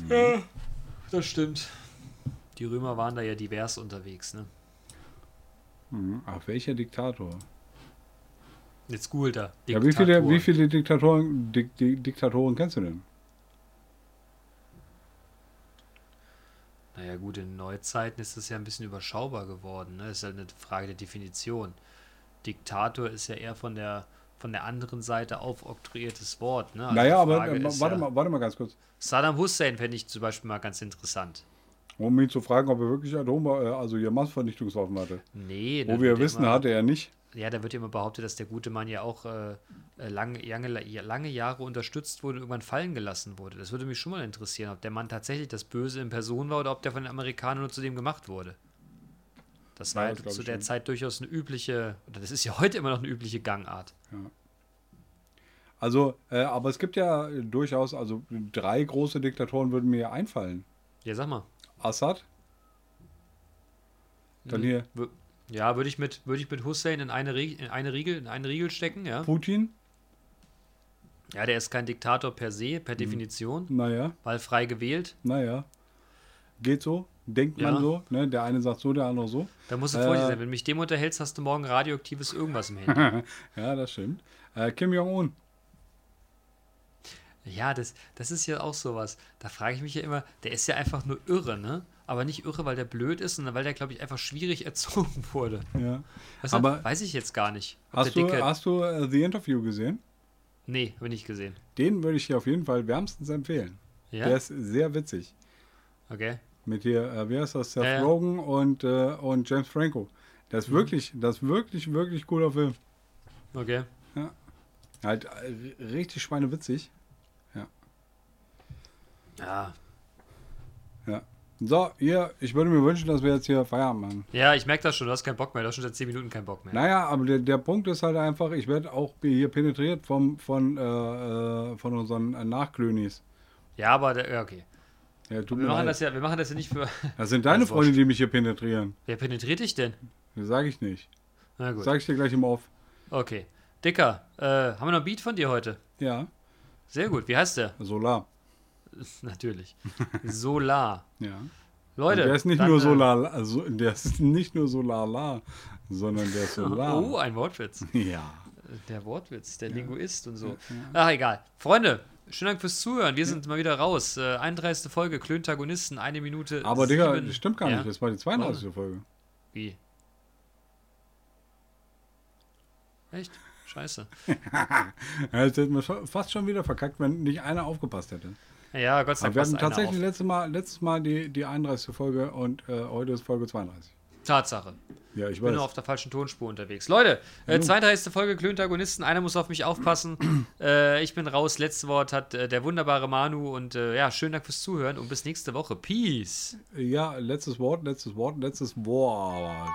Ja, das stimmt. Die Römer waren da ja divers unterwegs, ne? Mhm. Ach, welcher Diktator? Jetzt googelt er. Ja, wie viele, Diktatoren. wie viele Diktatoren, Dik, Dik, Diktatoren kennst du denn? Naja, gut, in Neuzeiten ist das ja ein bisschen überschaubar geworden. Ne? Das ist halt eine Frage der Definition. Diktator ist ja eher von der, von der anderen Seite aufoktroyiertes Wort. Ne? Also naja, aber äh, warte, ja, mal, warte mal ganz kurz. Saddam Hussein fände ich zum Beispiel mal ganz interessant. Um ihn zu fragen, ob er wirklich Atom, äh, also hier Massenvernichtungswaffen hatte. Nee, Wo wir wissen, immer, hatte er nicht. Ja, da wird ja immer behauptet, dass der gute Mann ja auch äh, äh, lange, lange, lange Jahre unterstützt wurde und irgendwann fallen gelassen wurde. Das würde mich schon mal interessieren, ob der Mann tatsächlich das Böse in Person war oder ob der von den Amerikanern nur zu dem gemacht wurde. Das war Ja, ja, das zu der schon. Zeit durchaus eine übliche, oder das ist ja heute immer noch eine übliche Gangart. Also, äh, aber es gibt ja durchaus, also drei große Diktatoren würden mir einfallen. Ja, sag mal. Assad, dann Mhm. hier Ja, würde ich mit, würde ich mit Hussein in eine, Rie- in eine Riegel, in eine Riegel stecken, ja. Putin, Ja, der ist kein Diktator per se, per Definition, naja, weil frei gewählt. naja. Geht so, denkt Ja. man so, ne? Der eine sagt so, der andere so. Da musst du Äh. vorsichtig sein. Wenn du mich dem unterhältst, hast du morgen radioaktives irgendwas im Handy. *laughs* ja, das stimmt. Äh, Kim Jong-un, Ja, das, das ist ja auch sowas. Da frage ich mich ja immer, der ist ja einfach nur irre, ne? Aber nicht irre, weil der blöd ist, sondern weil der, glaube ich, einfach schwierig *laughs* erzogen wurde. ja. Weißt du, Aber- weiß ich jetzt gar nicht. Hast du, hast du äh, The Interview gesehen? nee, habe ich nicht gesehen. Den würde ich dir auf jeden Fall wärmstens empfehlen. Ja? Der ist sehr witzig. okay. Mit hier, äh, wie heißt das, Seth Ja, ja. Rogen und, äh, und James Franco. Das ist Mhm. wirklich, das ist wirklich, wirklich cooler Film. Okay. Halt äh, richtig schweinewitzig. Ja. So, hier, ich würde mir wünschen, dass wir jetzt hier Feierabend machen. Ja, ich merke das schon, du hast keinen Bock mehr. Du hast schon seit 10 Minuten keinen Bock mehr. Naja, aber der, der Punkt ist halt einfach, ich werde auch hier penetriert vom, von, äh, äh, von unseren äh, Nachklönis. Ja, aber der, ja, okay. Ja, Wir machen, leid. das ja, wir machen das ja nicht für. *laughs* das sind deine Das ist Freunde, die mich hier penetrieren. Wer penetriert dich denn? Das sage ich nicht. Na gut. Sag ich dir gleich im Off. Okay. Dicker, äh, haben wir noch ein Beat von dir heute? Ja, Sehr gut. Wie heißt der? Solar. *laughs* Natürlich. Solar. Ja. Leute. Und der ist nicht dann, nur äh, Solar, also der ist nicht nur Solar, sondern der ist Solar. *laughs* Oh, ein Wortwitz. Ja. Der Wortwitz, der Linguist und so. Ach, egal. Freunde, schönen Dank fürs Zuhören. Wir sind mal wieder raus. Äh, 31. Folge, Klöntagonisten, eine Minute. Aber Digga, das stimmt gar Ja? nicht. Das war die 32. Folge. Wie? Echt? Scheiße. *laughs* Ja, Jetzt hätten wir fast schon wieder verkackt, wenn nicht einer aufgepasst hätte. Ja, Gott sei Aber Dank wir passt hatten tatsächlich letztes Mal, letztes Mal die, die 31. Folge und äh, heute ist Folge 32. Tatsache. Ja, ich Ich bin nur auf der falschen Tonspur unterwegs. Leute, äh, 32. Folge Klöntagonisten. Einer muss auf mich aufpassen. *clears throat* äh, ich bin raus. Letztes Wort hat äh, der wunderbare Manu. Und äh, ja, schönen Dank fürs Zuhören und bis nächste Woche. Peace. Ja, letztes Wort, letztes Wort, letztes Wort.